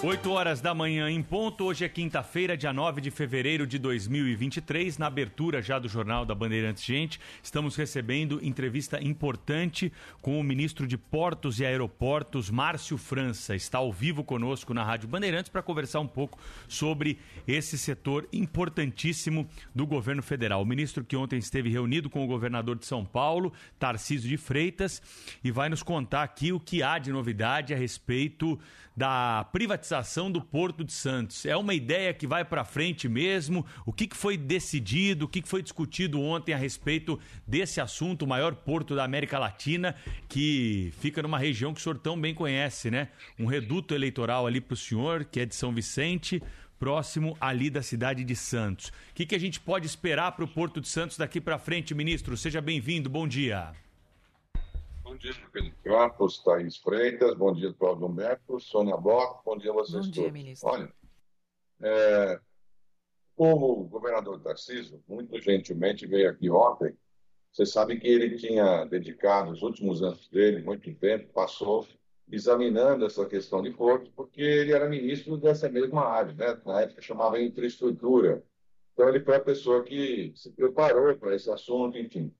8 horas da manhã em ponto. Hoje é quinta-feira, dia 9 de fevereiro de 2023. Na abertura já do Jornal da Bandeirantes Gente, estamos recebendo entrevista importante com o ministro de Portos e Aeroportos, Márcio França. Está ao vivo conosco na Rádio Bandeirantes para conversar um pouco sobre esse setor importantíssimo do governo federal. O ministro que ontem esteve reunido com o governador de São Paulo, Tarcísio de Freitas, e vai nos contar aqui o que há de novidade a respeito da privatização do Porto de Santos. É uma ideia que vai para frente mesmo? O que, que foi decidido, o que, que foi discutido ontem a respeito desse assunto, o maior porto da América Latina, que fica numa região que o senhor tão bem conhece, né? Um reduto eleitoral ali para o senhor, que é de São Vicente, próximo ali da cidade de Santos. O que, que a gente pode esperar para o Porto de Santos daqui para frente, ministro? Seja bem-vindo, bom dia. Bom dia, Pedro Campos, Thaís Freitas, bom dia, Cláudio Humberto, Sônia Bloch, bom dia a vocês Bom todos. dia, ministro. Olha, é, como o governador Tarcísio, muito gentilmente veio aqui ontem, você sabe que ele tinha dedicado os últimos anos dele, muito tempo, passou examinando essa questão de portos, porque ele era ministro dessa mesma área, né? na época chamava infraestrutura. Então ele foi a pessoa que se preparou para esse assunto, enfim.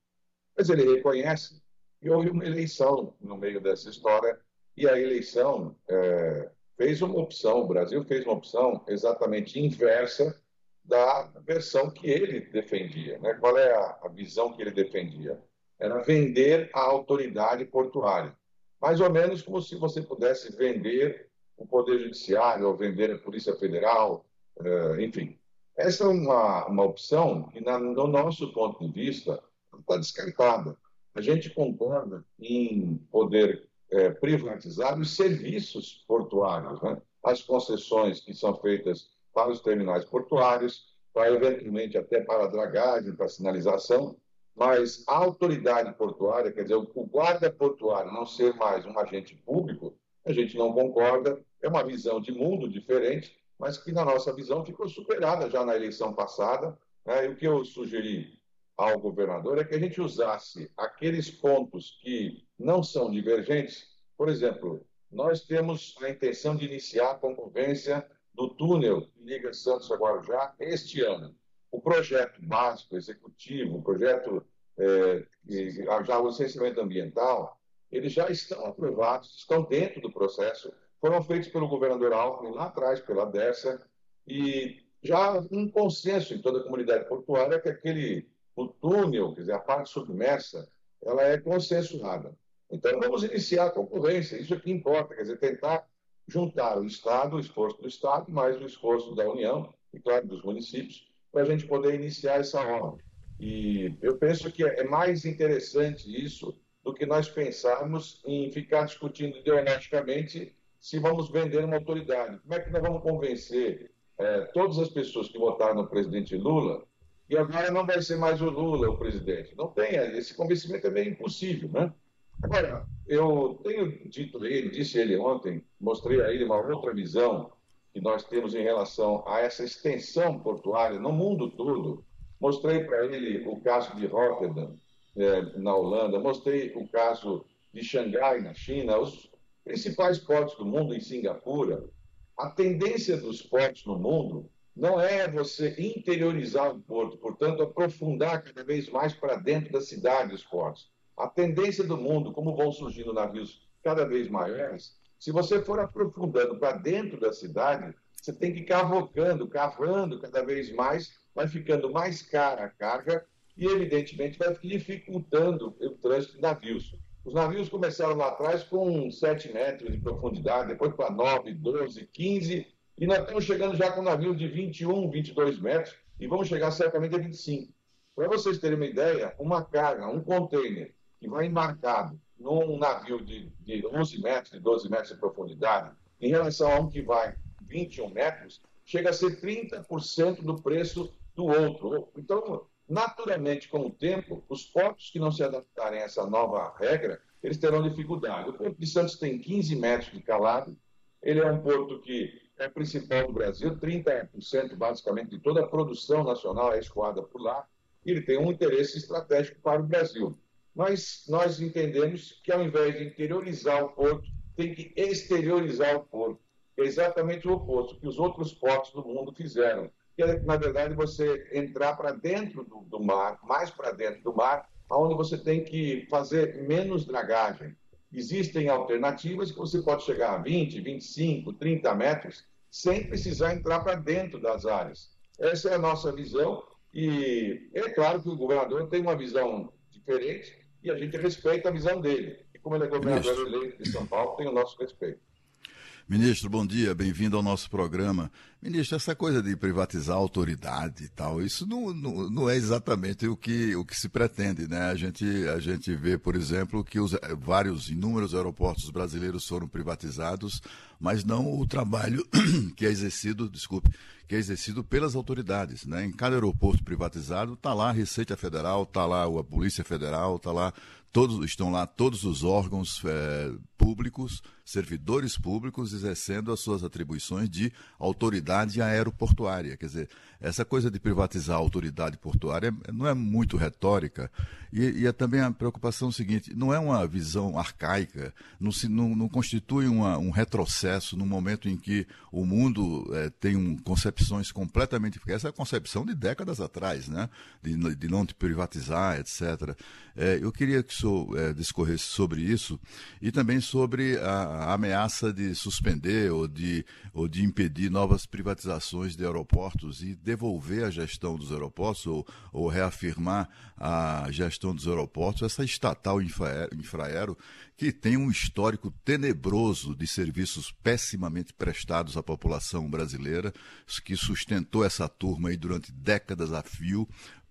Mas ele reconhece e houve uma eleição no meio dessa história, e a eleição é, fez uma opção, o Brasil fez uma opção exatamente inversa da versão que ele defendia. Né? Qual é a, a visão que ele defendia? Era vender a autoridade portuária. Mais ou menos como se você pudesse vender o Poder Judiciário ou vender a Polícia Federal, eh, enfim. Essa é uma, uma opção que, na, no nosso ponto de vista, está descartada. A gente concorda em poder eh, privatizar os serviços portuários, né? as concessões que são feitas para os terminais portuários, para eventualmente até para a dragagem, para a sinalização, mas a autoridade portuária, quer dizer, o guarda portuário não ser mais um agente público, a gente não concorda, é uma visão de mundo diferente, mas que na nossa visão ficou superada já na eleição passada. Né? E o que eu sugeri ao governador é que a gente usasse aqueles pontos que não são divergentes. Por exemplo, nós temos a intenção de iniciar a concorrência do túnel que liga Santos a Guarujá este ano. O projeto básico, executivo, o projeto é, já o licenciamento ambiental, eles já estão aprovados, estão dentro do processo, foram feitos pelo governador Alckmin lá atrás, pela Dersa, e já um consenso em toda a comunidade portuária que aquele o túnel, quer dizer, a parte submersa, ela é consensuada. Então, vamos iniciar a concorrência, isso é que importa, quer dizer, tentar juntar o Estado, o esforço do Estado, mais o esforço da União e, claro, dos municípios, para a gente poder iniciar essa obra. E eu penso que é mais interessante isso do que nós pensarmos em ficar discutindo ideologicamente se vamos vender uma autoridade. Como é que nós vamos convencer é, todas as pessoas que votaram no presidente Lula e agora não vai ser mais o Lula o presidente? Não tem, esse convencimento é meio impossível, né? Agora, eu tenho dito ele, disse ele ontem, mostrei a ele uma outra visão que nós temos em relação a essa extensão portuária no mundo todo. Mostrei para ele o caso de Rotterdam, eh, na Holanda, mostrei o caso de Xangai, na China, os principais portos do mundo, em Singapura. A tendência dos portos no mundo não é você interiorizar o porto, portanto, aprofundar cada vez mais para dentro da cidade os portos. A tendência do mundo, como vão surgindo navios cada vez maiores, Se você for aprofundando para dentro da cidade, você tem que ir cavocando, cavando cada vez mais, vai ficando mais cara a carga e, evidentemente, vai dificultando o trânsito de navios. Os navios começaram lá atrás com 7 metros de profundidade, depois para 9, 12, 15, e nós estamos chegando já com navios de 21, 22 metros, e vamos chegar certamente a 25. Para vocês terem uma ideia, uma carga, um container que vai embarcado num navio de, de 11 metros, de 12 metros de profundidade, em relação a um que vai 21 metros, chega a ser 30% do preço do outro. Então, naturalmente, com o tempo, os portos que não se adaptarem a essa nova regra, eles terão dificuldade. O Porto de Santos tem 15 metros de calado, ele é um porto que é principal do Brasil, 30% basicamente de toda a produção nacional é escoada por lá, e ele tem um interesse estratégico para o Brasil mas nós entendemos que ao invés de interiorizar o porto, tem que exteriorizar o porto. É exatamente o oposto que os outros portos do mundo fizeram. Que é, na verdade, você entrar para dentro do, do mar, mais para dentro do mar, onde você tem que fazer menos dragagem. Existem alternativas que você pode chegar a 20, 25, 30 metros sem precisar entrar para dentro das áreas. Essa é a nossa visão e é claro que o governador tem uma visão diferente, e a gente respeita a visão dele. E como ele é governador eleito de São Paulo, tem o nosso respeito. Ministro, bom dia, bem-vindo ao nosso programa. Ministro, essa coisa de privatizar a autoridade e tal, isso não, não, não, é exatamente o que, o que se pretende, né? A gente, a gente vê, por exemplo, que os vários, inúmeros aeroportos brasileiros foram privatizados, mas não o trabalho que é exercido, desculpe, que é exercido pelas autoridades. Né? Em cada aeroporto privatizado está lá a Receita Federal, está lá a Polícia Federal, está lá todos estão lá todos os órgãos é, públicos, servidores públicos exercendo as suas atribuições de autoridade aeroportuária. Quer dizer, essa coisa de privatizar a autoridade portuária não é muito retórica e, e é também a preocupação seguinte: não é uma visão arcaica, não, se, não, não constitui uma, um retrocesso no momento em que o mundo é, tem um, concepções completamente. Essa é a concepção de décadas atrás, né? de, de não te privatizar, etc. É, eu queria que o senhor é, discorresse sobre isso e também sobre a, a, ameaça de suspender ou de, ou de impedir novas privatizações de aeroportos e devolver a gestão dos aeroportos ou, ou reafirmar a gestão dos aeroportos, essa estatal Infraero, que tem um histórico tenebroso de serviços pessimamente prestados à população brasileira, que sustentou essa turma aí durante décadas a fio,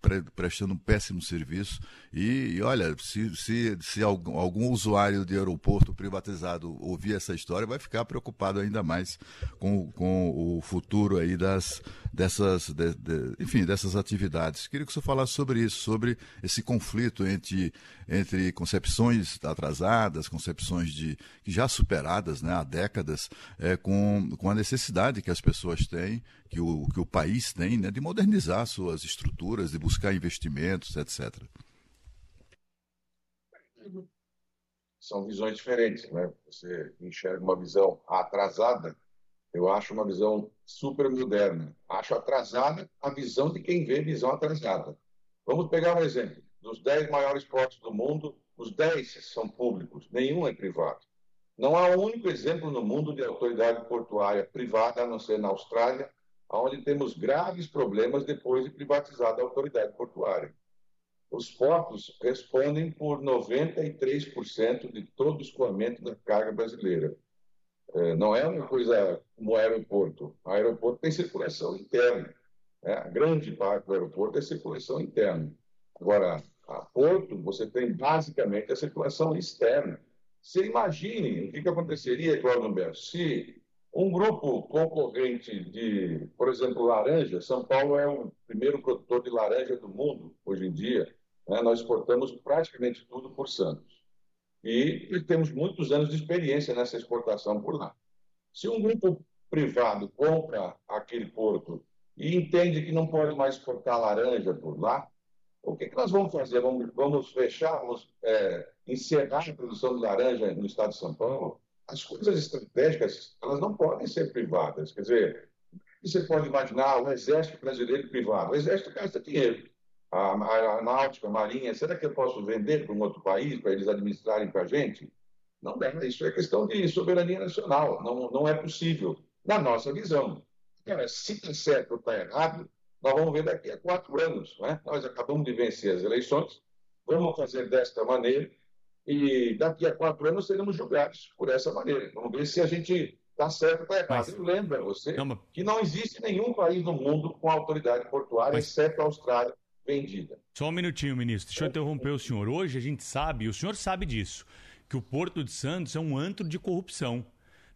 pre prestando um péssimo serviço. E, e olha, se, se, se algum, algum, usuário de aeroporto privatizado ouvir essa história, vai ficar preocupado ainda mais com, com o futuro aí das, dessas, de, de, enfim, dessas atividades. Queria que você falasse sobre isso, sobre esse conflito entre, entre concepções atrasadas, concepções de, já superadas né, há décadas, é, com, com a necessidade que as pessoas têm, que o, que o país tem, né, de modernizar suas estruturas, de buscar investimentos, etc. São visões diferentes, né? Você enxerga uma visão atrasada, eu acho uma visão super moderna. Acho atrasada a visão de quem vê visão atrasada. Vamos pegar um exemplo. Dos 10 maiores portos do mundo, os 10 são públicos, nenhum é privado. Não há um único exemplo no mundo de autoridade portuária privada, a não ser na Austrália, onde temos graves problemas depois de privatizada a autoridade portuária. Os portos respondem por 93% de todo o escoamento da carga brasileira. É, não é uma coisa como o aeroporto. O aeroporto tem circulação interna. Né? A grande parte do aeroporto é circulação interna. Agora, a porto, você tem basicamente a circulação externa. Você imagine o que, que aconteceria, Cláudio Humberto, se um grupo concorrente de, por exemplo, laranja, São Paulo é o primeiro produtor de laranja do mundo hoje em dia. Né? Nós exportamos praticamente tudo por Santos. E temos muitos anos de experiência nessa exportação por lá. Se um grupo privado compra aquele porto e entende que não pode mais exportar laranja por lá, o que, que nós vamos fazer? Vamos, vamos fechar, vamos é, encerrar a produção de laranja no estado de São Paulo? as coisas estratégicas elas não podem ser privadas. Quer dizer, você pode imaginar o exército brasileiro privado. O exército gasta dinheiro. A, a, a marinha, será que eu posso vender para um outro país para eles administrarem para a gente? Não dá, isso é questão de soberania nacional, não, não é possível, na nossa visão. Agora, se está certo ou está errado, nós vamos ver daqui a quatro anos. Né? Nós acabamos de vencer as eleições, vamos fazer desta maneira, e daqui a quatro anos seremos julgados por essa maneira. Vamos ver se a gente está certo ou está errado. Mas... Eu lembro a você não, mas... que não existe nenhum país no mundo com autoridade portuária, mas... exceto a Austrália, vendida. Só um minutinho, ministro. Deixa eu interromper o senhor. Hoje a gente sabe, o senhor sabe disso, que o Porto de Santos é um antro de corrupção.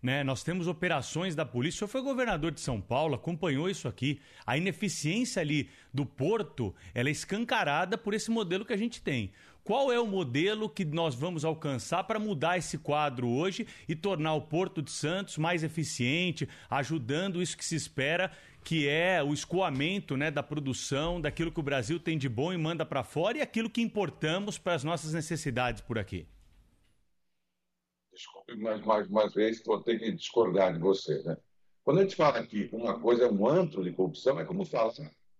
Né? Nós temos operações da polícia. O senhor foi governador de São Paulo, acompanhou isso aqui. A ineficiência ali do porto ela é escancarada por esse modelo que a gente tem. Qual é o modelo que nós vamos alcançar para mudar esse quadro hoje e tornar o Porto de Santos mais eficiente, ajudando isso que se espera, que é o escoamento né, da produção, daquilo que o Brasil tem de bom e manda para fora e aquilo que importamos para as nossas necessidades por aqui? Desculpe mais, mais uma vez, vou ter que discordar de você. Né? Quando a gente fala que uma coisa é um antro de corrupção, é como falar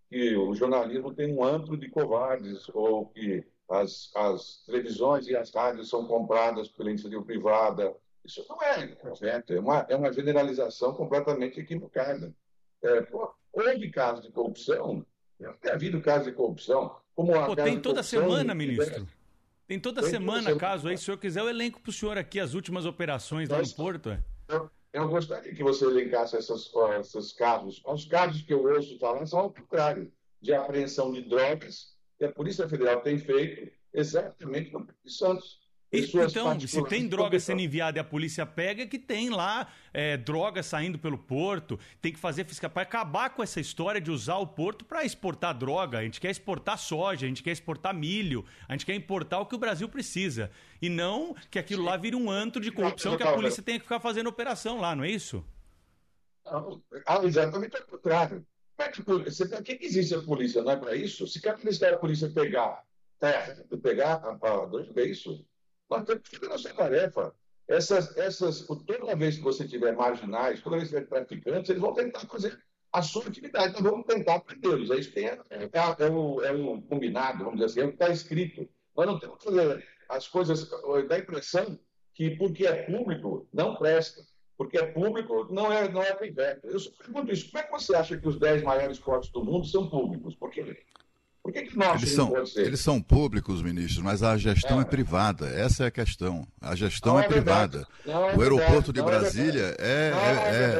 que o jornalismo tem um antro de covardes ou que as, as televisões e as rádios são compradas pela iniciativa privada. Isso não é correto, é uma, é uma generalização completamente equivocada. É, pô, houve casos de corrupção, tem havido casos de corrupção. Como pô, tem toda semana, ministro. Tem toda tem semana, toda caso aí, se o senhor quiser, eu elenco para o senhor aqui as últimas operações lá no Porto. É. Eu, eu, gostaria que você elencasse essas, esses casos. Os casos que eu ouço falar são ao contrário, de apreensão de drogas, que a Polícia Federal tem feito exatamente no Santos. Então, se tem droga sendo enviada e a polícia pega, é que tem lá é, droga saindo pelo porto, tem que fazer fiscal para acabar com essa história de usar o porto para exportar droga. A gente quer exportar soja, a gente quer exportar milho, a gente quer importar o que o Brasil precisa. E não que aquilo lá vire um antro de corrupção que a polícia tenha que ficar fazendo operação lá, não é isso? Ah, exatamente o contrário. O que existe a polícia? Não é para isso? Se cada vez que a polícia pegar terra, pegar a, a, é isso? Nós temos que nossa tarefa. Essas, essas, toda vez que você tiver marginais, toda vez que tiver traficantes, eles vão tentar fazer a sua atividade. Nós vamos tentar prendê-los. É isso que é, é, é, é o combinado, vamos dizer assim, é o que está escrito. Nós não temos que fazer as coisas, dá a impressão que porque é público, não presta. Porque é público, não é, não é privado. Eu pergunto isso, como é que você acha que os 10 maiores portos do mundo são públicos? Por quê? Por que, que nós eles são, eles são públicos, ministro, mas a gestão é, é privada. Essa é a questão. A gestão é, é, privada. É o aeroporto de é Brasília é,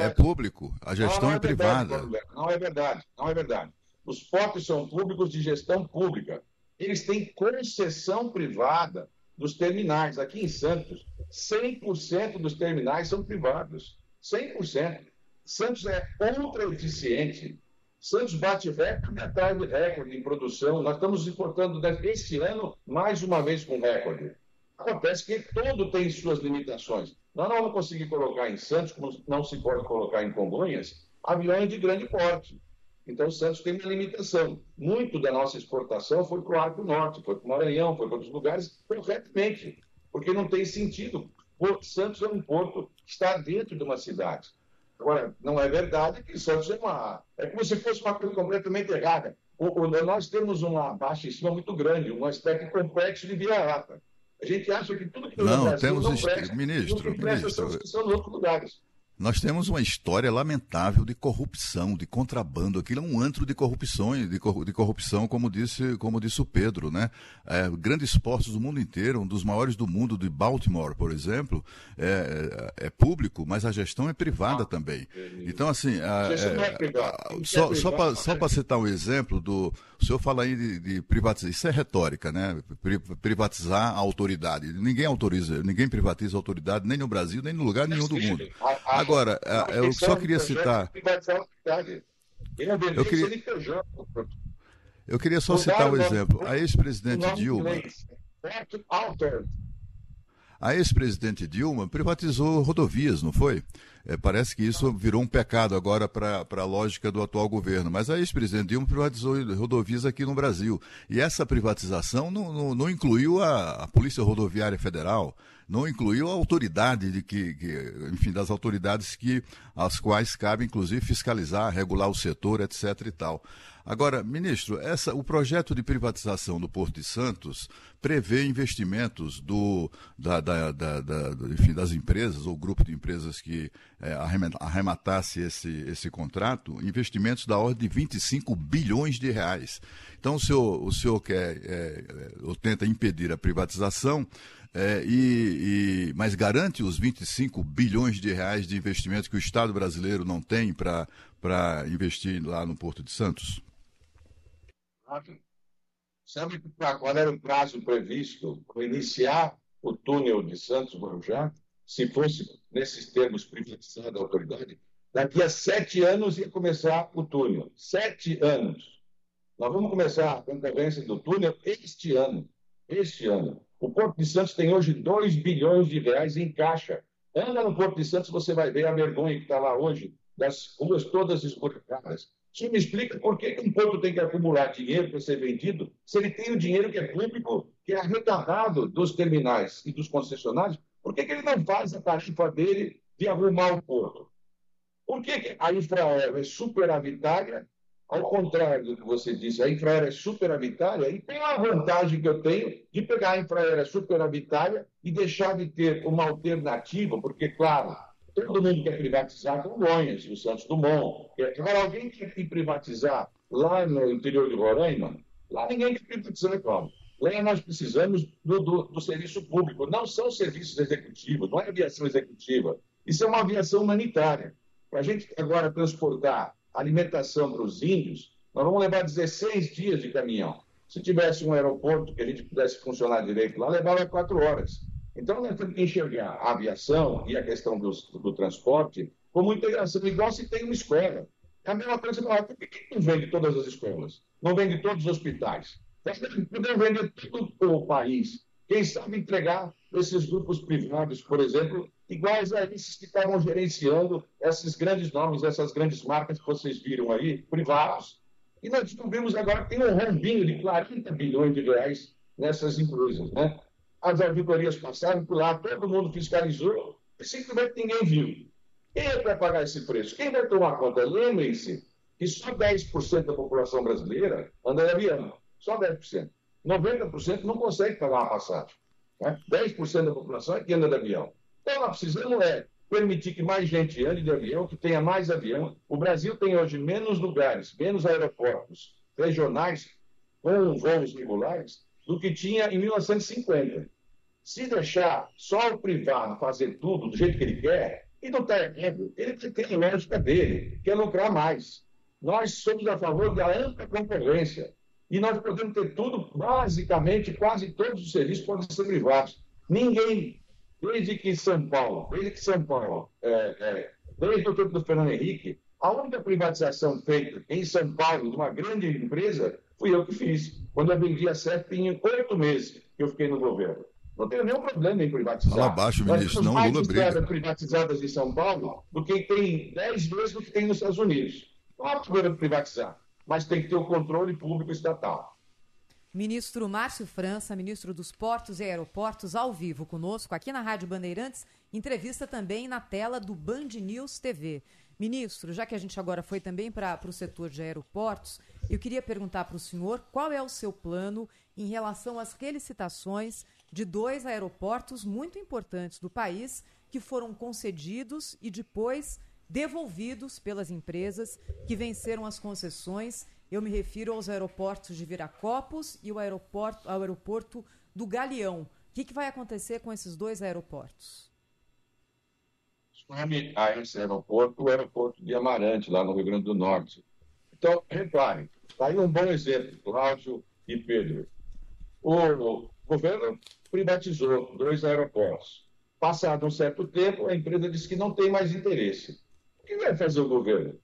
é, público. A gestão é, privada. Não é verdade. Não é verdade. Os portos são públicos de gestão pública. Eles têm concessão privada dos terminais. Aqui em Santos, 100% dos terminais são privados. 100%. Santos é ultra eficiente Santos bate recorde recorde em produção. Nós estamos importando este ano mais uma vez com recorde. Acontece que todo tem suas limitações. Nós não vamos conseguir colocar em Santos, como não se pode colocar em Congonhas, aviões de grande porte. Então, Santos tem uma limitação. Muito da nossa exportação foi para o Arco Norte, foi para o Maranhão, foi para outros lugares, corretamente, porque não tem sentido. Santos é um porto que está dentro de uma cidade. Agora, não é verdade que Santos é uma. É como se fosse uma coisa completamente errada. O, o, nós temos uma baixa em cima muito grande, um aspecto complexo de vira-lata. A gente acha que tudo que não, Brasil temos não presta, ministro, que presta ministro, são, são outros lugares. Nós temos uma história lamentável de corrupção, de contrabando. Aquilo é um antro de corrupção, de, corrupção, como disse, como disse o Pedro, né? É, grandes postos do mundo inteiro, um dos maiores do mundo, de Baltimore, por exemplo, é, é, é público, mas a gestão é privada ah, também. Então, assim, a, é, só, só para só citar um exemplo do, o senhor fala aí de, de, privatizar, isso é retórica, né? Privatizar a autoridade. Ninguém autoriza, ninguém privatiza a autoridade, nem no Brasil, nem no lugar nenhum do mundo. Agora, eu só queria citar. Eu queria, eu queria só citar um exemplo. A ex-presidente Dilma. A ex-presidente Dilma privatizou rodovias, não foi? É, parece que isso virou um pecado agora para a lógica do atual governo. Mas a ex-presidente Dilma privatizou rodovias aqui no Brasil. E essa privatização não, não, não incluiu a, a Polícia Rodoviária Federal, não incluiu a autoridade de que, que, enfim, das autoridades que as quais cabe inclusive fiscalizar, regular o setor, etc. e tal. Agora, ministro, essa, o projeto de privatização do Porto de Santos prevê investimentos do, da, da, da, da enfim, das empresas, ou grupo de empresas que é, arrematasse esse, esse contrato, investimentos da ordem de 25 bilhões de reais. Então, o senhor, o senhor quer, é, é ou tenta impedir a privatização, é, e, e, mas garante os 25 bilhões de reais de investimento que o Estado brasileiro não tem para investir lá no Porto de Santos? Sabe qual era o prazo previsto para iniciar o túnel de Santos Guarujá? Se fosse, nesses termos, privatizada a autoridade, daqui a sete anos ia começar o túnel. Sete anos. Nós vamos começar a concorrência do túnel este ano. Este ano. O Porto de Santos tem hoje 2 bilhões de reais em caixa. Anda no Porto de Santos, você vai ver a vergonha que está lá hoje, das ruas todas esburacadas. Você me explica por que, um porto tem que acumular dinheiro para ser vendido, se ele tem o dinheiro que é público, que é arrecadado dos terminais e dos concessionários, por que, que ele não faz a tarefa dele de arrumar o porto? Por que, que a Infraero é superavitária ao contrário do que você disse, a infraero é superavitária e tem a vantagem que eu tenho de pegar a infraero superavitária e deixar de ter uma alternativa, porque, claro, todo mundo quer privatizar Congonhas o Santos Dumont. Agora, alguém quer privatizar lá no interior de Roraima? Lá ninguém quer privatizar, claro. Lá nós precisamos do, do, do serviço público. Não são serviços executivos, não é aviação executiva. Isso é uma aviação humanitária. Para a gente agora transportar alimentação para os índios, nós vamos levar 16 dias de caminhão. Se tivesse um aeroporto que a gente pudesse funcionar direito lá, levava quatro horas. Então, nós temos que enxergar a aviação e a questão do, do transporte como integração, igual se tem uma escola. É a mesma coisa, por que não vende todas as escolas? Não vende todos os hospitais? Podemos vender todo o país. Quem sabe entregar esses grupos privados, por exemplo, iguais a esses que estavam gerenciando esses grandes nomes, essas grandes marcas que vocês viram aí, privados. E nós descobrimos agora que tem um rombinho de 40 bilhões de reais nessas empresas. Né? As auditorias passaram por lá, todo mundo fiscalizou, e simplesmente ninguém viu. Quem é que vai pagar esse preço? Quem vai tomar conta? Lembrem-se que só 10% da população brasileira anda de avião. Só 10%. 90% não consegue pagar uma passagem. Né? 10% da população é que anda de avião. Então, nós precisamos é permitir que mais gente ande de avião, que tenha mais avião. O Brasil tem hoje menos lugares, menos aeroportos regionais com voos regulares do que tinha em 1950. Se deixar só o privado fazer tudo do jeito que ele quer, e não está errado, ele tem a lógica dele, quer lucrar mais. Nós somos a favor da ampla concorrência. E nós podemos ter tudo, basicamente, quase todos os serviços podem ser privados. Ninguém, desde que São Paulo, desde que São Paulo, é, é, desde o tempo do Fernando Henrique, a única privatização feita em São Paulo de uma grande empresa fui eu que fiz. Quando eu vendi a CEP em oito meses que eu fiquei no governo. Não tenho nenhum problema em privatizar. Fala abaixo, ministro, não Lula briga. privatizadas em São Paulo do que tem dez vezes do que tem nos Estados Unidos. Não há problema privatizar mas tem que ter o controle público estatal. Ministro Márcio França, ministro dos Portos e Aeroportos, ao vivo conosco aqui na Rádio Bandeirantes, entrevista também na tela do Band News TV. Ministro, já que a gente agora foi também para o setor de aeroportos, eu queria perguntar para o senhor qual é o seu plano em relação às felicitações de dois aeroportos muito importantes do país que foram concedidos e depois devolvidos pelas empresas que venceram as concessões. Eu me refiro aos aeroportos de Viracopos e o aeroporto, ao aeroporto do Galeão. O que, que vai acontecer com esses dois aeroportos? A esse aeroporto o aeroporto de Amarante, lá no Rio Grande do Norte. Então, reparem, está aí um bom exemplo, Cláudio e Pedro. O governo privatizou dois aeroportos. Passado um certo tempo, a empresa disse que não tem mais interesse. Que vai fazer o governo?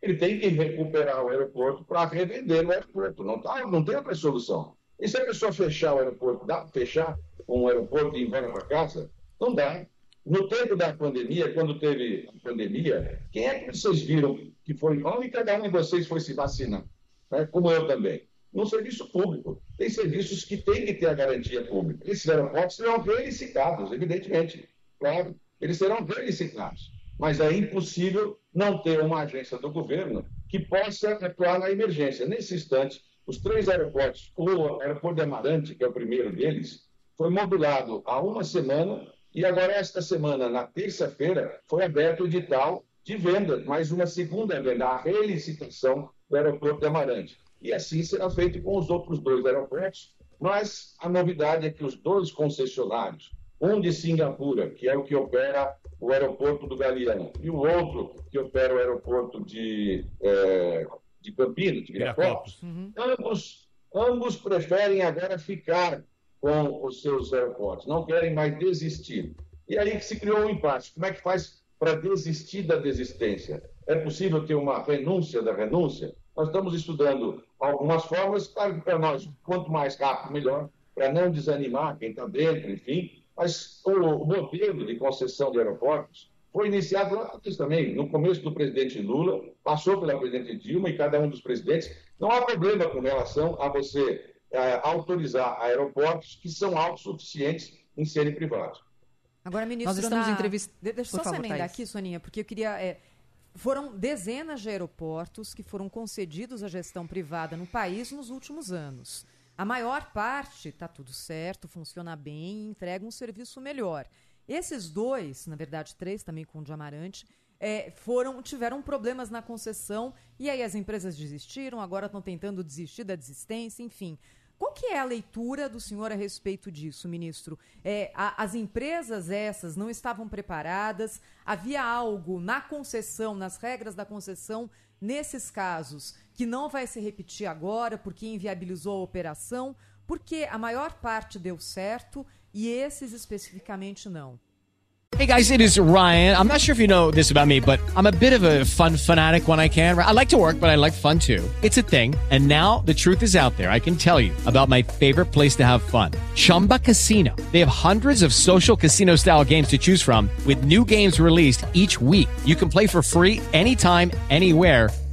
Ele tem que recuperar o aeroporto para revender o aeroporto. Não, tá, não tem outra solução. E se a pessoa fechar o aeroporto, dá para fechar um aeroporto e ir embora para casa? Não dá. No tempo da pandemia, quando teve a pandemia, quem é que vocês viram que foi? Onde cada um de vocês foi se vacinar? Né? Como eu também. No serviço público. Tem serviços que têm que ter a garantia pública. Esses aeroportos serão relicitados, evidentemente. Claro, eles serão relicitados. Mas é impossível não ter uma agência do governo que possa atuar na emergência. Nesse instante, os três aeroportos, o aeroporto de Amarante, que é o primeiro deles, foi modulado há uma semana e agora, esta semana, na terça-feira, foi aberto o edital de venda, mais uma segunda venda, a relicitação do aeroporto de Amarante. E assim será feito com os outros dois aeroportos, mas a novidade é que os dois concessionários, um de Singapura, que é o que opera o aeroporto do Galeão, e o outro que opera o aeroporto de, é, de Campinas, de Viracopos, uhum. ambos, ambos preferem agora ficar com os seus aeroportos, não querem mais desistir. E aí que se criou um impasse. Como é que faz para desistir da desistência? É possível ter uma renúncia da renúncia? Nós estamos estudando algumas formas, claro que para nós, quanto mais rápido, melhor, para não desanimar quem está dentro, enfim. Mas o modelo de concessão de aeroportos foi iniciado lá atrás também, no começo do presidente Lula, passou pela presidente Dilma e cada um dos presidentes. Não há problema com relação a você é, autorizar aeroportos que são autossuficientes em serem privados. Agora, ministro, nós estamos na... em entrevista. Deixa eu só emendar aqui, Soninha, porque eu queria. É... Foram dezenas de aeroportos que foram concedidos à gestão privada no país nos últimos anos. A maior parte está tudo certo, funciona bem e entrega um serviço melhor. Esses dois, na verdade três também com o Diamarante, é, foram tiveram problemas na concessão e aí as empresas desistiram, agora estão tentando desistir da desistência, enfim. Qual que é a leitura do senhor a respeito disso, ministro? É, a, as empresas essas não estavam preparadas? Havia algo na concessão, nas regras da concessão, nesses casos, que não vai se repetir agora porque inviabilizou a operação? Porque a maior parte deu certo e esses especificamente não? Hey guys, it is Ryan. I'm not sure if you know this about me, but I'm a bit of a fun fanatic when I can. I like to work, but I like fun too. It's a thing. And now the truth is out there. I can tell you about my favorite place to have fun. Chumba Casino. They have hundreds of social casino style games to choose from with new games released each week. You can play for free anytime, anywhere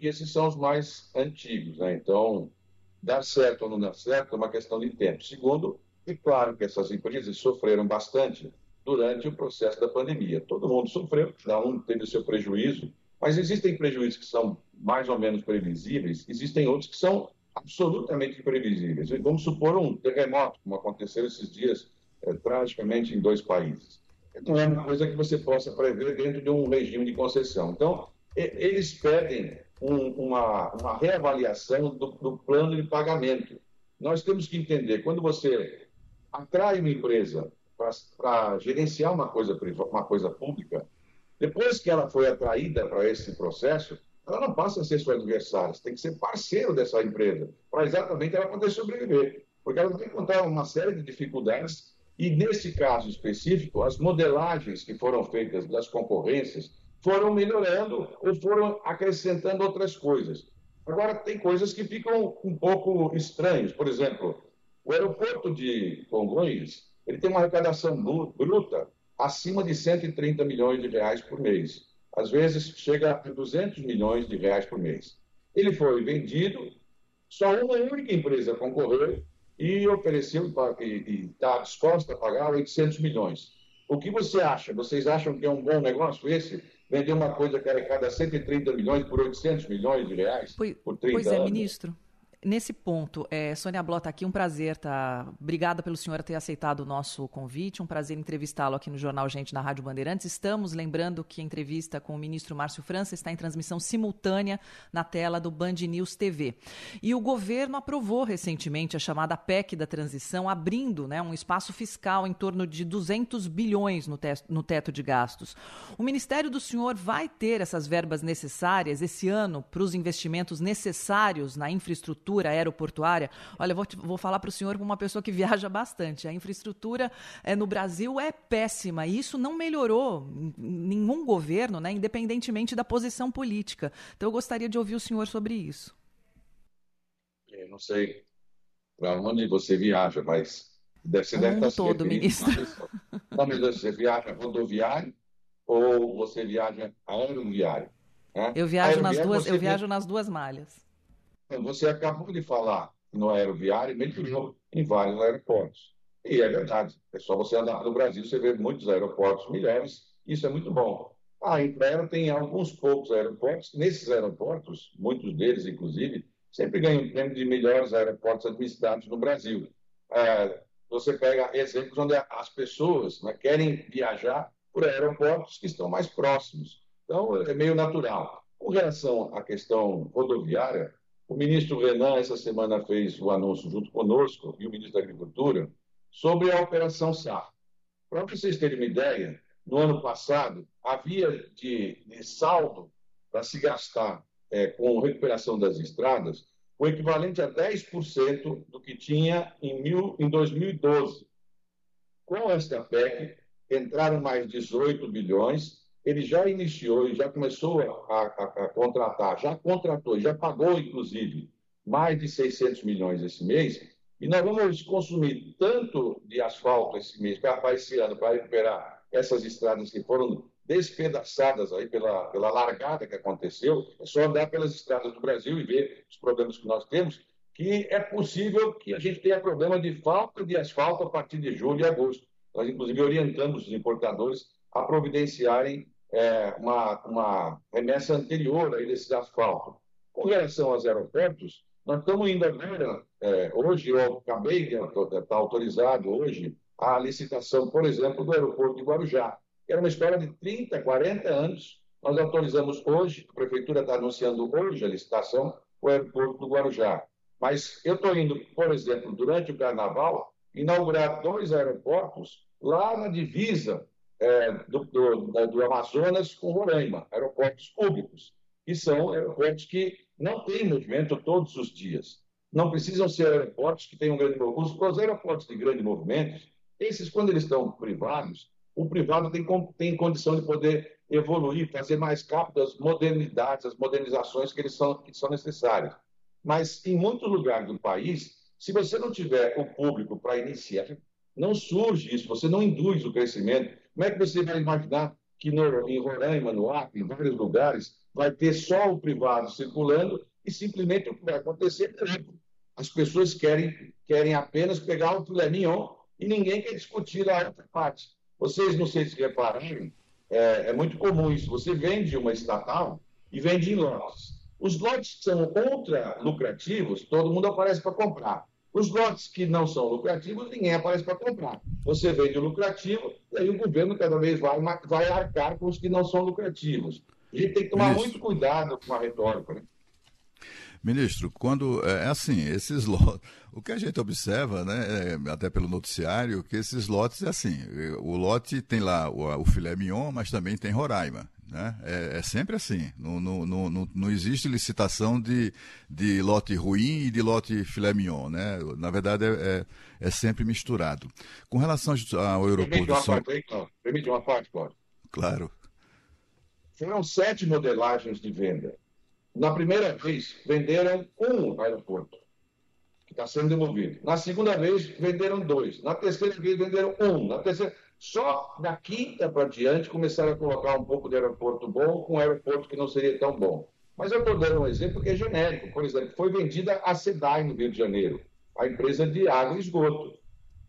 Porque esses são os mais antigos, né? Então, dar certo ou não dar certo é uma questão de tempo. Segundo, E claro que essas empresas sofreram bastante durante o processo da pandemia. Todo mundo sofreu, cada um teve o seu prejuízo, mas existem prejuízos que são mais ou menos previsíveis, existem outros que são absolutamente imprevisíveis. Vamos supor um terremoto, como aconteceu esses dias, é, tragicamente, em dois países. Não é uma coisa que você possa prever dentro de um regime de concessão. Então, eles pedem um, uma, uma, reavaliação do, do plano de pagamento. Nós temos que entender, quando você atrai uma empresa para gerenciar uma coisa, uma coisa pública, depois que ela foi atraída para esse processo, ela não passa a ser sua adversária, você tem que ser parceiro dessa empresa, para exatamente ela poder sobreviver. Porque ela vai encontrar uma série de dificuldades, e nesse caso específico, as modelagens que foram feitas das concorrências foram melhorando ou foram acrescentando outras coisas. Agora, tem coisas que ficam um pouco estranhas. Por exemplo, o aeroporto de Congonhas ele tem uma arrecadação bruta acima de 130 milhões de reais por mês. Às vezes chega a 200 milhões de reais por mês. Ele foi vendido, só uma única empresa concorreu e ofereceu e está disposta a pagar 800 milhões. O que você acha? Vocês acham que é um bom negócio esse? Vender uma coisa que arrecada 130 milhões por 800 milhões de reais pois, por 30 pois é, anos? ministro. Nesse ponto, é, Sônia Blota aqui, um prazer, tá? Obrigada pelo senhor ter aceitado o nosso convite, um prazer entrevistá-lo aqui no Jornal Gente na Rádio Bandeirantes. Estamos lembrando que a entrevista com o ministro Márcio França está em transmissão simultânea na tela do Band News TV. E o governo aprovou recentemente a chamada PEC da transição, abrindo né, um espaço fiscal em torno de 200 bilhões no, te no teto de gastos. O Ministério do Senhor vai ter essas verbas necessárias esse ano para os investimentos necessários na infraestrutura aeroportuária. Olha, vou, vou falar para o senhor como uma pessoa que viaja bastante. A infraestrutura é, no Brasil é péssima e isso não melhorou nenhum governo, né, independentemente da posição política. Então eu gostaria de ouvir o senhor sobre isso. Eu não sei para onde você viaja, mas deve ser o deve estar todo, ministro. Não, mas você viaja rodoviário ou você viaja aeroviário? Né? Eu viajo nas Aeroviário, duas, você eu viajo nas duas malhas. Então, Você acabou de falar no aeroviário, melhorou em vários aeroportos. E é verdade. É só você andar no Brasil, você vê muitos aeroportos, milhares, isso é muito bom. A Embraer tem alguns poucos aeroportos. Nesses aeroportos, muitos deles, inclusive, sempre ganham o prêmio de melhores aeroportos administrados no Brasil. É, você pega exemplos onde as pessoas né, querem viajar por aeroportos que estão mais próximos. Então, é meio natural. Com relação à questão rodoviária, o ministro Renan, essa semana, fez o anúncio junto conosco e o ministro da Agricultura sobre a Operação SAF. Para vocês terem uma ideia, no ano passado, havia de, de saldo para se gastar eh, com recuperação das estradas o equivalente a 10% do que tinha em, mil, em 2012. Com esta PEC, entraram mais 18 bilhões. Ele já iniciou e já começou a, a- a contratar, já contratou, já pagou, inclusive, mais de 600 milhões esse mês. E nós vamos consumir tanto de asfalto esse mês, para esse ano, para recuperar essas estradas que foram despedaçadas aí pela, pela largada que aconteceu. É só andar pelas estradas do Brasil e ver os problemas que nós temos, que é possível que a gente tenha problema de falta de asfalto a partir de julho e agosto. Nós, inclusive, orientamos os importadores a providenciarem é, uma, uma remessa anterior a esse asfalto. Com relação aos aeroportos, nós estamos indo agora, é, hoje, eu acabei de estar autorizado hoje a licitação, por exemplo, do aeroporto de Guarujá, que era uma história de 30, 40 anos. Nós autorizamos hoje, a prefeitura está anunciando hoje a licitação, o aeroporto do Guarujá. Mas eu estou indo, por exemplo, durante o carnaval, inaugurar dois aeroportos lá na divisa é, do, do- da- do Amazonas com Roraima, aeroportos públicos, que são aeroportos que não têm movimento todos os dias. Não precisam ser aeroportos que tenham grande movimento. Os, os aeroportos de grande movimento, esses, quando eles estão privados, o privado tem, tem condição de poder evoluir, fazer mais rápido as modernidades, as modernizações que, eles são, que são necessárias. Mas em muitos lugares do país, se você não tiver o público para iniciar, não surge isso, você não induz o crescimento. Como é que você vai imaginar que no, em Roraima, no Acre, em vários lugares, vai ter só o privado circulando e simplesmente o que vai acontecer é as pessoas querem, querem apenas pegar o filé mignon e ninguém quer discutir a outra parte. Vocês, não sei se repararam, é, é muito comum isso. Você vende uma estatal e vende em lotes. Os lotes que são ultra lucrativos, todo mundo aparece para comprar. Os lotes que não são lucrativos, ninguém aparece para comprar. Você vende o lucrativo, e aí o governo cada vez vai, vai arcar com os que não são lucrativos. A gente tem que tomar Ministro. muito cuidado com a retórica. Né? Ministro, quando é assim, esses lotes, o que a gente observa, né, é, até pelo noticiário, que esses lotes é assim, o lote tem lá o, o filé mignon, mas também tem Roraima, né? É, é sempre assim, não, não, não, não, existe licitação de, de lote ruim e de lote filé mignon, né? Na verdade é, é, é sempre misturado. Com relação ao aeroporto Permite uma São... parte? Permite uma parte, Cláudio? Claro. Foram sete modelagens de venda. Na primeira vez, venderam um aeroporto, que está sendo devolvido. Na segunda vez, venderam dois. Na terceira vez, venderam um. Na terceira... Só da quinta para diante começaram a colocar um pouco de aeroporto bom com um aeroporto que não seria tão bom. Mas eu estou dando um exemplo que é genérico. Por exemplo, foi vendida a SEDAI no Rio de Janeiro, a empresa de água e esgoto.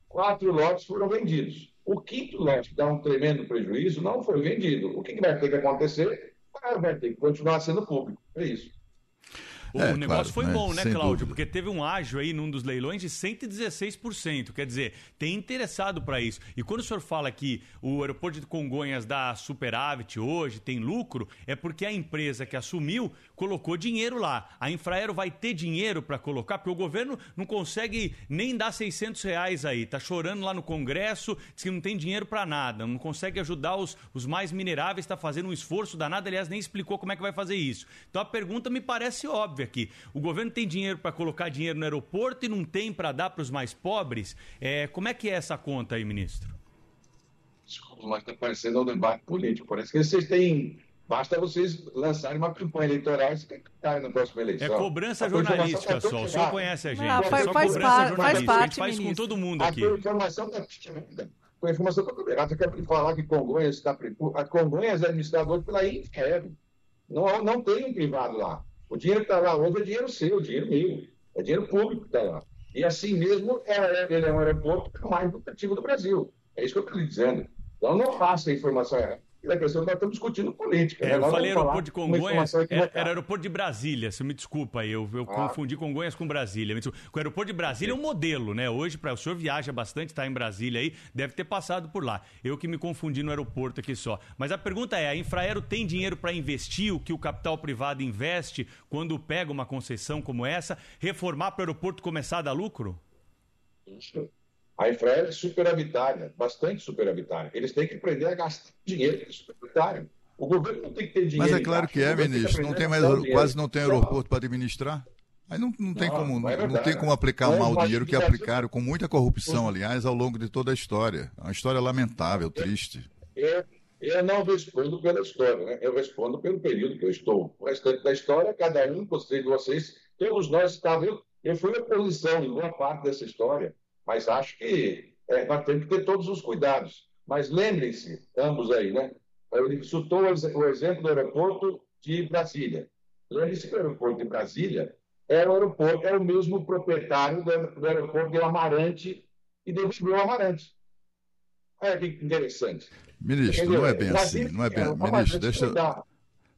Quatro lotes foram vendidos. O quinto lote, que dá um tremendo prejuízo, não foi vendido. O que, vai ter que acontecer? Vai ter que continuar sendo público. É isso. O, É, negócio claro, foi né? bom, né, Sem Cláudio? dúvida. Porque teve um ágio aí num dos leilões de 116%. Quer dizer, tem interessado para isso. E quando o senhor fala que o aeroporto de Congonhas dá superávit hoje, tem lucro, é porque a empresa que assumiu colocou dinheiro lá. A Infraero vai ter dinheiro para colocar, porque o governo não consegue nem dar 600 reais aí. Tá chorando lá no Congresso, diz que não tem dinheiro para nada, não consegue ajudar os, os mais mineráveis, está fazendo um esforço danado, aliás, nem explicou como é que vai fazer isso. Então a pergunta me parece óbvia aqui. O governo tem dinheiro para colocar dinheiro no aeroporto e não tem para dar para os mais pobres? É, como é que é essa conta aí, ministro? Desculpa, mas está parecendo um debate político. Parece que vocês têm. Basta vocês lançarem uma campanha eleitoral e se candidatarem na próxima eleição. É cobrança A jornalística tá só. O senhor conhece a gente. É faz- só faz par- faz jornalística. a parte, gente faz com todo mundo A aqui. informação está chegada. Com a informação está. Você quer falar que Congonhas está. A Congonhas é administrada hoje pela Infraero. Não, não tem um privado lá. O dinheiro que está lá hoje é dinheiro seu, dinheiro meu. É dinheiro público que está lá. E assim mesmo, é, ele é um aeroporto mais lucrativo do Brasil. É isso que eu estou lhe dizendo. Então não passa a informação errada. E a questão que nós estamos discutindo política. É, né? eu Nós falei aeroporto de Congonhas, é- era aeroporto de Brasília, você me desculpa aí, eu, eu Ah. confundi Congonhas com Brasília. O aeroporto de Brasília é um modelo, né? Hoje, para o senhor viaja bastante, está em Brasília aí, deve ter passado por lá. Eu que me confundi no aeroporto aqui só. Mas a pergunta é, a Infraero tem dinheiro para investir o que o capital privado investe quando pega uma concessão como essa, reformar para o aeroporto começar a dar lucro? A Infraero é superavitária, bastante superavitária. Eles têm que aprender a gastar dinheiro que é superavitário. O governo não tem que ter dinheiro. Mas é claro que o é, ministro. Não tem mais, o quase não tem aeroporto para administrar. Aí não, não tem Não, como, não é não, tem como aplicar Não, mal o dinheiro que o aplicaram com muita corrupção, aliás, ao longo de toda a história. É uma história lamentável, triste. Eu, eu não respondo pela história, né? eu respondo pelo período que eu estou. O restante da história, cada um, vocês, vocês todos nós estávamos. Eu, eu fui oposição em boa parte dessa história, mas acho que é, nós temos que ter todos os cuidados. Mas lembrem-se, ambos aí, né? Ele citou o ex- o exemplo do aeroporto de Brasília. Lembre-se que o aeroporto de Brasília era o aeroporto, era o mesmo proprietário do, aeroporto de Amarante e devolveu o Amarante. Olha que interessante. Ministro, Entendeu? não é bem assim. Brasília Não é bem. é uma Ministro, de deixa.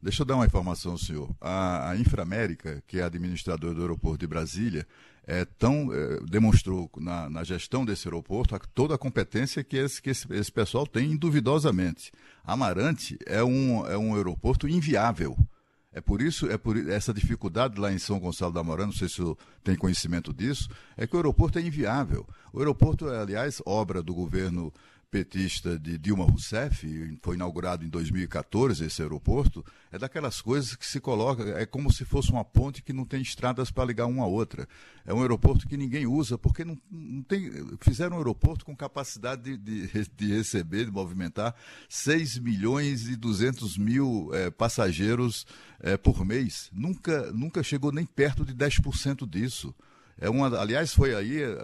Deixa eu dar uma informação ao senhor. A, a Inframérica, que é administradora do aeroporto de Brasília, é tão, é, demonstrou na, na gestão desse aeroporto a- toda a competência que esse, que esse, esse pessoal tem, duvidosamente. Amarante é um, é um aeroporto inviável. É por isso, é por essa dificuldade lá em São Gonçalo da Morã, não sei se o tem conhecimento disso, é que o aeroporto é inviável. O aeroporto é, aliás, obra do governo petista de Dilma Rousseff, foi inaugurado em 2014 esse aeroporto, é daquelas coisas que se coloca, é como se fosse uma ponte que não tem estradas para ligar uma a outra. É um aeroporto que ninguém usa, porque não, não tem. Fizeram um aeroporto com capacidade de, de, de receber, de movimentar 6 milhões e 200 mil eh, passageiros eh, por mês. Nunca, nunca chegou nem perto de 10% disso. É uma, aliás, foi aí, eh,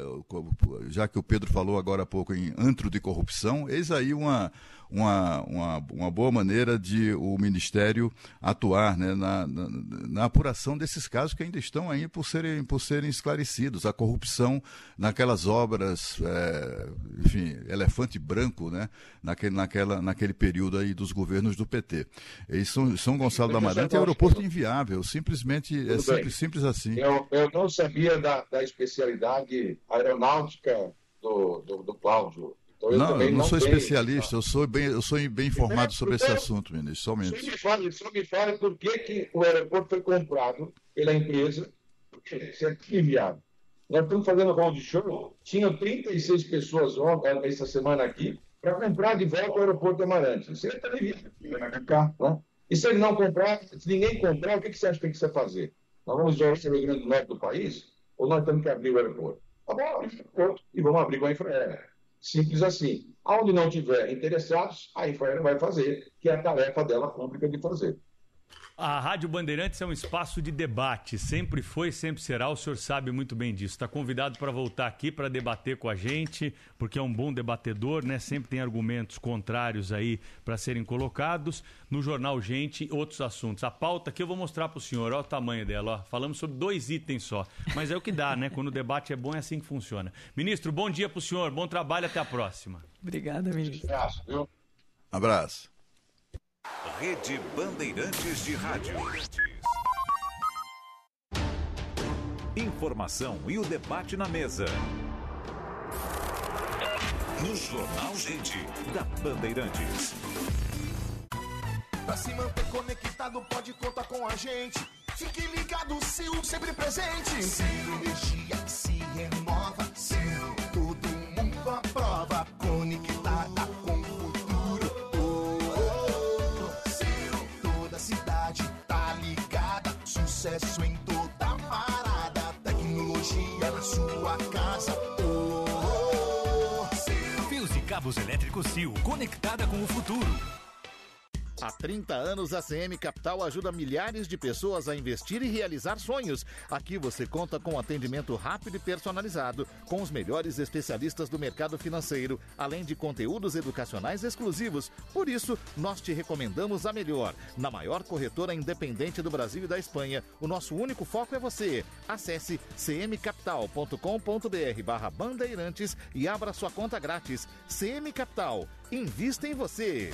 já que o Pedro falou agora há pouco em antro de corrupção, eis aí uma, uma, uma, uma boa maneira de o Ministério atuar né, na, na, na apuração desses casos que ainda estão aí por serem, por serem esclarecidos. A corrupção naquelas obras, é, enfim, elefante branco, né, naquele, naquela, naquele período aí dos governos do PT. E São, São Gonçalo da Amarante é um aeroporto inviável, simplesmente, é simples, simples assim. Eu, eu não sabia da, da especialidade aeronáutica do, do, do Cláudio. Então, eu Não, eu não sou tenho. especialista, eu sou bem, eu sou bem informado sobre esse Então, assunto, ministro, Só somente. me fale, só me fale por que, que o aeroporto foi comprado pela empresa, porque isso é. Nós estamos fazendo road show, tinham 36 pessoas ontem, essa semana aqui, para comprar de volta o aeroporto de Amarante. Isso é televisão, cá, né? E se ele não comprar, se ninguém comprar, o que, que você acha que tem que se fazer? Nós vamos isolar o Rio Grande do Norte do país? Ou nós temos que abrir o aeroporto? Tá bom, e vamos abrir com a Infraero. Simples assim. Onde não tiver interessados, a Infraero vai fazer, que é a tarefa dela pública de fazer. A Rádio Bandeirantes é um espaço de debate, sempre foi, sempre será, o senhor sabe muito bem disso. Está convidado para voltar aqui para debater com a gente, porque é um bom debatedor, né? Sempre tem argumentos contrários aí para serem colocados. No jornal Gente, outros assuntos. A pauta aqui eu vou mostrar para o senhor, olha o tamanho dela, ó. Falamos sobre dois itens só, mas é o que dá, né? Quando o debate é bom, é assim que funciona. Ministro, bom dia para o senhor, bom trabalho, até a próxima. Obrigada, ministro. Abraço. Rede Bandeirantes de Rádio. Informação e o debate na mesa. No Jornal Gente, da Bandeirantes. Pra se manter conectado, pode contar com a gente. Fique ligado, Sil, sempre presente. Sil, energia que se renova. Sil, todo mundo aprova. Conectada com o futuro. Há 30 anos, a CM Capital ajuda milhares de pessoas a investir e realizar sonhos. Aqui você conta com atendimento rápido e personalizado, com os melhores especialistas do mercado financeiro, além de conteúdos educacionais exclusivos. Por isso, nós te recomendamos a melhor. Na maior corretora independente do Brasil e da Espanha, o nosso único foco é você. Acesse cmcapital.com.br barra bandeirantes e abra sua conta grátis. CM Capital. Invista em você.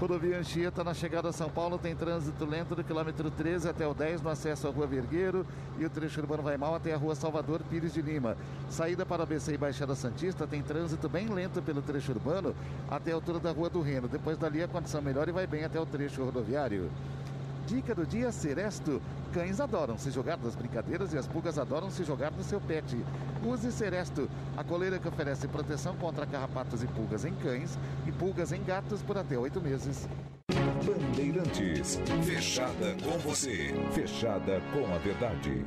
Rodovia Anchieta, na chegada a São Paulo, tem trânsito lento do quilômetro 13 até o 10 no acesso à Rua Vergueiro e o trecho urbano vai mal até a Rua Salvador Pires de Lima. Saída para ABC e Baixada Santista tem trânsito bem lento pelo trecho urbano até a altura da Rua do Reno. Depois dali a condição melhora e vai bem até o trecho rodoviário. Dica do dia Seresto. Cães adoram se jogar nas brincadeiras e as pulgas adoram se jogar no seu pet. Use Seresto, a coleira que oferece proteção contra carrapatos e pulgas em cães e pulgas em gatos por até oito meses. Bandeirantes, fechada com você, fechada com a verdade.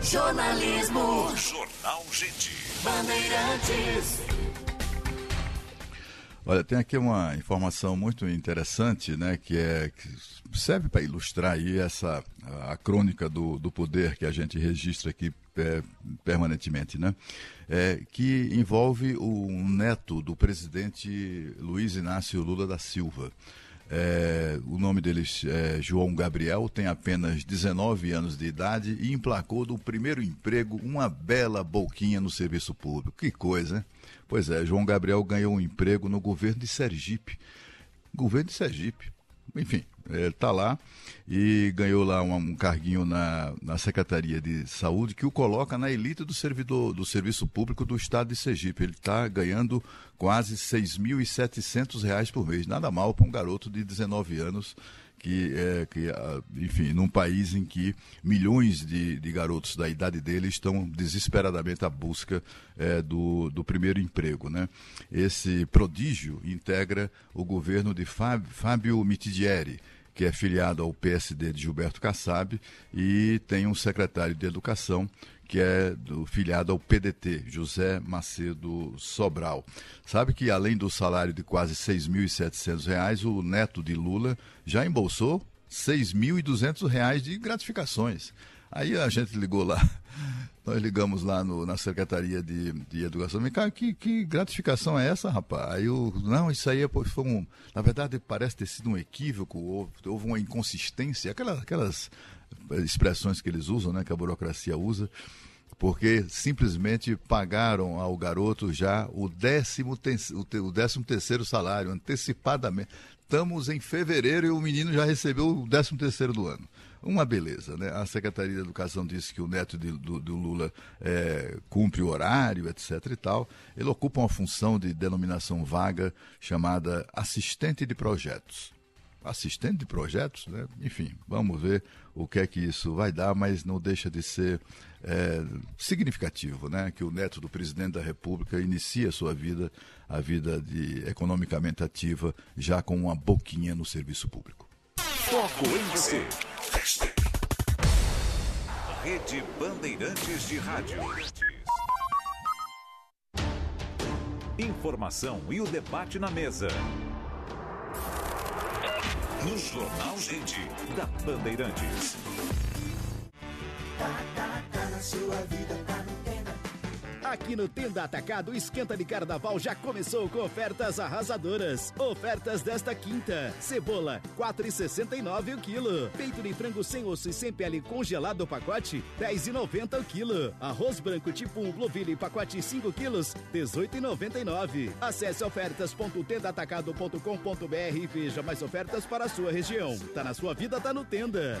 Jornalismo. Jornal Gente. Bandeirantes. Olha, tem aqui uma informação muito interessante, né, que é que serve para ilustrar aí essa a, crônica do, do poder que a gente registra aqui é, permanentemente, né, é, que envolve o neto do presidente Luiz Inácio Lula da Silva. É, o nome dele é João Gabriel, tem apenas 19 anos de idade e emplacou do primeiro emprego uma bela boquinha no serviço público. Que coisa, hein? Pois é, João Gabriel ganhou um emprego no governo de Sergipe. Governo de Sergipe. Enfim, ele está lá e ganhou lá um, um carguinho na, na Secretaria de Saúde que o coloca na elite do servidor do serviço público do estado de Sergipe. Ele está ganhando quase 6.700 reais por mês. Nada mal para um garoto de 19 anos que, é, que enfim, num país em que milhões de, de garotos da idade dele estão desesperadamente à busca é, do, do primeiro emprego. Né? Esse prodígio integra o governo de Fábio Mitidieri, que é filiado ao PSD de Gilberto Kassab, e tem um secretário de Educação que é do, filiado ao PDT, José Macedo Sobral. Sabe que além do salário de quase R$ 6.700, o neto de Lula já embolsou R$ 6.200 de gratificações. Aí a gente ligou lá, nós ligamos lá no, na Secretaria de, de Educação. Cara, que, que gratificação é essa, rapaz? Aí eu, não, isso aí é, foi um. Na verdade, parece ter sido um equívoco, houve, houve uma inconsistência, aquelas, aquelas expressões que eles usam, né, que a burocracia usa porque simplesmente pagaram ao garoto já o décimo, o décimo terceiro salário, antecipadamente. Estamos em fevereiro e o menino já recebeu o décimo terceiro do ano. Uma beleza, né? A Secretaria de Educação disse que o neto de, do, do, Lula é, cumpre o horário, etc e tal. Ele ocupa uma função de denominação vaga chamada assistente de projetos assistente de projetos, né? enfim, vamos ver o que é que isso vai dar, mas não deixa de ser é, significativo, né? Que o neto do presidente da República inicia a sua vida, a vida de economicamente ativa, já com uma boquinha no serviço público. Foco em você. Rede Bandeirantes de Rádio. Informação e o debate na mesa. No Jornal Gente, da Bandeirantes. Tá, tá, tá na sua vida. Aqui no Tenda Atacado, o esquenta de carnaval já começou com ofertas arrasadoras. Ofertas desta quinta: cebola, 4,69 o quilo. Peito de frango sem osso e sem pele congelado o pacote, 10,90 o quilo. Arroz branco tipo 1 Blueville pacote 5 quilos, 18,99. Acesse ofertas.tendaatacado.com.br e veja mais ofertas para a sua região. Tá na sua vida, tá no Tenda.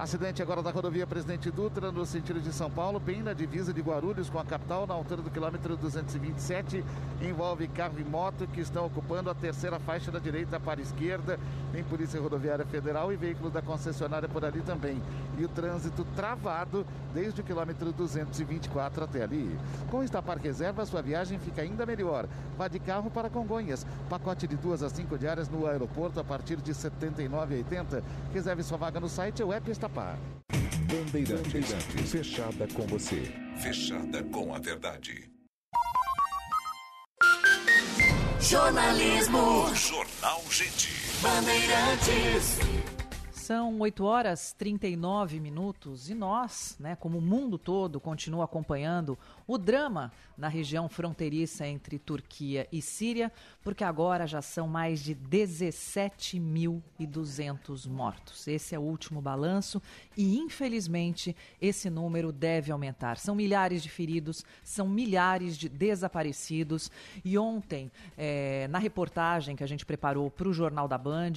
Acidente agora da rodovia Presidente Dutra, no sentido de São Paulo, bem na divisa de Guarulhos com a capital, na altura do quilômetro 227. Envolve carro e moto que estão ocupando a terceira faixa da direita para a esquerda. Tem Polícia Rodoviária Federal e veículos da concessionária por ali também. E o trânsito travado desde o quilômetro 224 até ali. Com Estapar Reserva, sua viagem fica ainda melhor. Vá de carro para Congonhas. Pacote de duas a cinco diárias no aeroporto a partir de R$ 79,80. Reserve sua vaga no site ou app Estapar. Bandeirantes, fechada com você. Fechada com a verdade. Jornalismo. Jornal Gente. Bandeirantes. São 8 horas 39 minutos e nós, né, como o mundo todo, continua acompanhando o drama na região fronteiriça entre Turquia e Síria, porque agora já são mais de 17.200 mortos. Esse é o último balanço e, infelizmente, esse número deve aumentar. São milhares de feridos, são milhares de desaparecidos. E ontem, eh, na reportagem que a gente preparou para o Jornal da Band,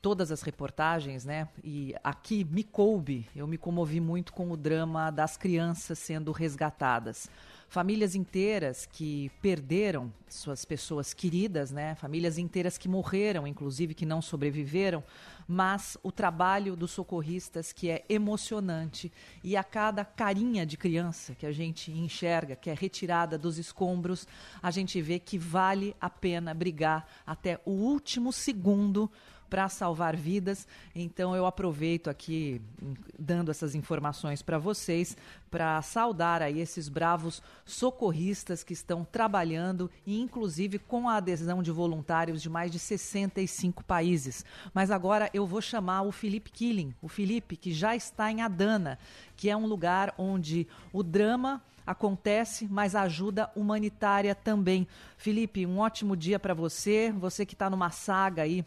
todas as reportagens, né? E aqui me coube, eu me comovi muito com o drama das crianças sendo resgatadas. Famílias inteiras que perderam suas pessoas queridas, né? Famílias inteiras que morreram, inclusive que não sobreviveram, mas o trabalho dos socorristas que é emocionante e a cada carinha de criança que a gente enxerga, que é retirada dos escombros, a gente vê que vale a pena brigar até o último segundo para salvar vidas. Então eu aproveito aqui dando essas informações para vocês para saudar aí esses bravos socorristas que estão trabalhando e inclusive com a adesão de voluntários de mais de 65 países. Mas agora eu vou chamar o Felipe Killing, o Felipe que já está em Adana, que é um lugar onde o drama acontece, mas a ajuda humanitária também. Felipe, um ótimo dia para você, você que está numa saga aí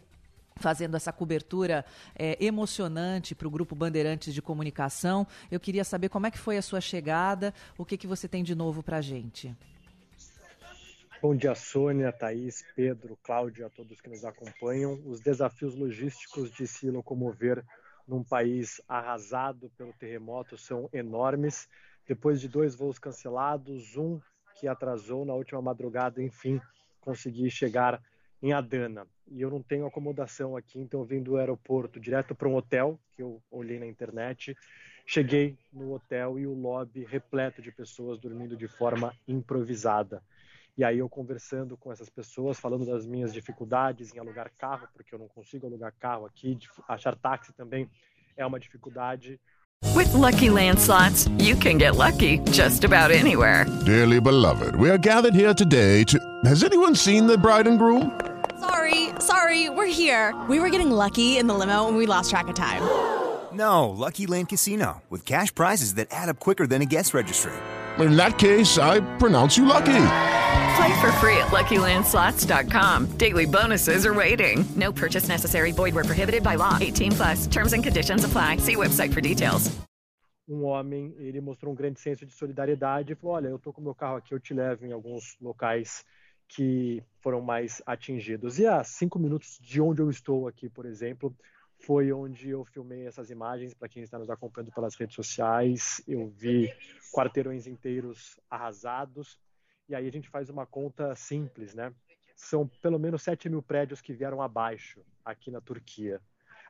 fazendo essa cobertura é, emocionante para o Grupo Bandeirantes de Comunicação. Eu queria saber como é que foi a sua chegada, o que, que você tem de novo para a gente. Bom dia, Sônia, Thaís, Pedro, Cláudio, a todos que nos acompanham. Os desafios logísticos de se locomover num país arrasado pelo terremoto são enormes. Depois de dois voos cancelados, um que atrasou na última madrugada, enfim, consegui chegar em Adana. E eu não tenho acomodação aqui, então eu vim do aeroporto direto para um hotel, que eu olhei na internet. Cheguei no hotel e o lobby repleto de pessoas dormindo de forma improvisada. E aí eu conversando com essas pessoas, falando das minhas dificuldades em alugar carro, porque eu não consigo alugar carro aqui, achar táxi também é uma dificuldade. With lucky landslots, you can get lucky just about anywhere. Dearly beloved, we are gathered here today to. Has anyone seen the bride and groom? Sorry, sorry, we're here. We were getting lucky in the limo and we lost track of time. No, Lucky Land Casino, with cash prizes that add up quicker than a guest registry. In that case, I pronounce you lucky. Play for free at LuckyLandSlots.com. Daily bonuses are waiting. No purchase necessary. Void where prohibited by law. 18 plus. Terms and conditions apply. See website for details. Um homem, ele mostrou um grande senso de solidariedade e falou: Olha, eu tô com meu carro aqui, eu te levo em alguns locais que foram mais atingidos. E a cinco minutos de onde eu estou aqui, por exemplo, foi onde eu filmei essas imagens para quem está nos acompanhando pelas redes sociais. Eu vi quarteirões inteiros arrasados. E aí a gente faz uma conta simples, né? São pelo menos 7 mil prédios que vieram abaixo aqui na Turquia.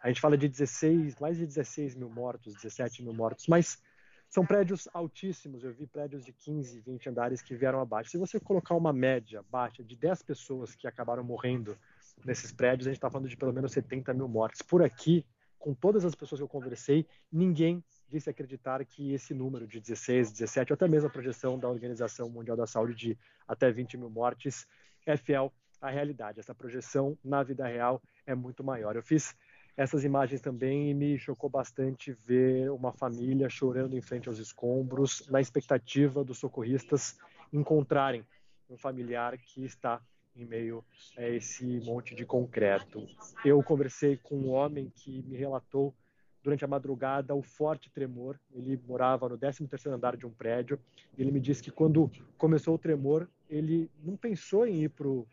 A gente fala de 16, mais de 16 mil mortos, 17 mil mortos, mas são prédios altíssimos. Eu vi prédios de 15, 20 andares que vieram abaixo. Se você colocar uma média baixa de 10 pessoas que acabaram morrendo nesses prédios, a gente está falando de pelo menos 70 mil mortes. Por aqui, com todas as pessoas que eu conversei, ninguém disse acreditar que esse número de 16, 17, ou até mesmo a projeção da Organização Mundial da Saúde de até 20 mil mortes é fiel à realidade. Essa projeção na vida real é muito maior. Eu fiz essas imagens também me chocou bastante ver uma família chorando em frente aos escombros, na expectativa dos socorristas encontrarem um familiar que está em meio a esse monte de concreto. Eu conversei com um homem que me relatou durante a madrugada o forte tremor. Ele morava no 13º andar de um prédio. Ele me disse que quando começou o tremor, ele não pensou em ir para o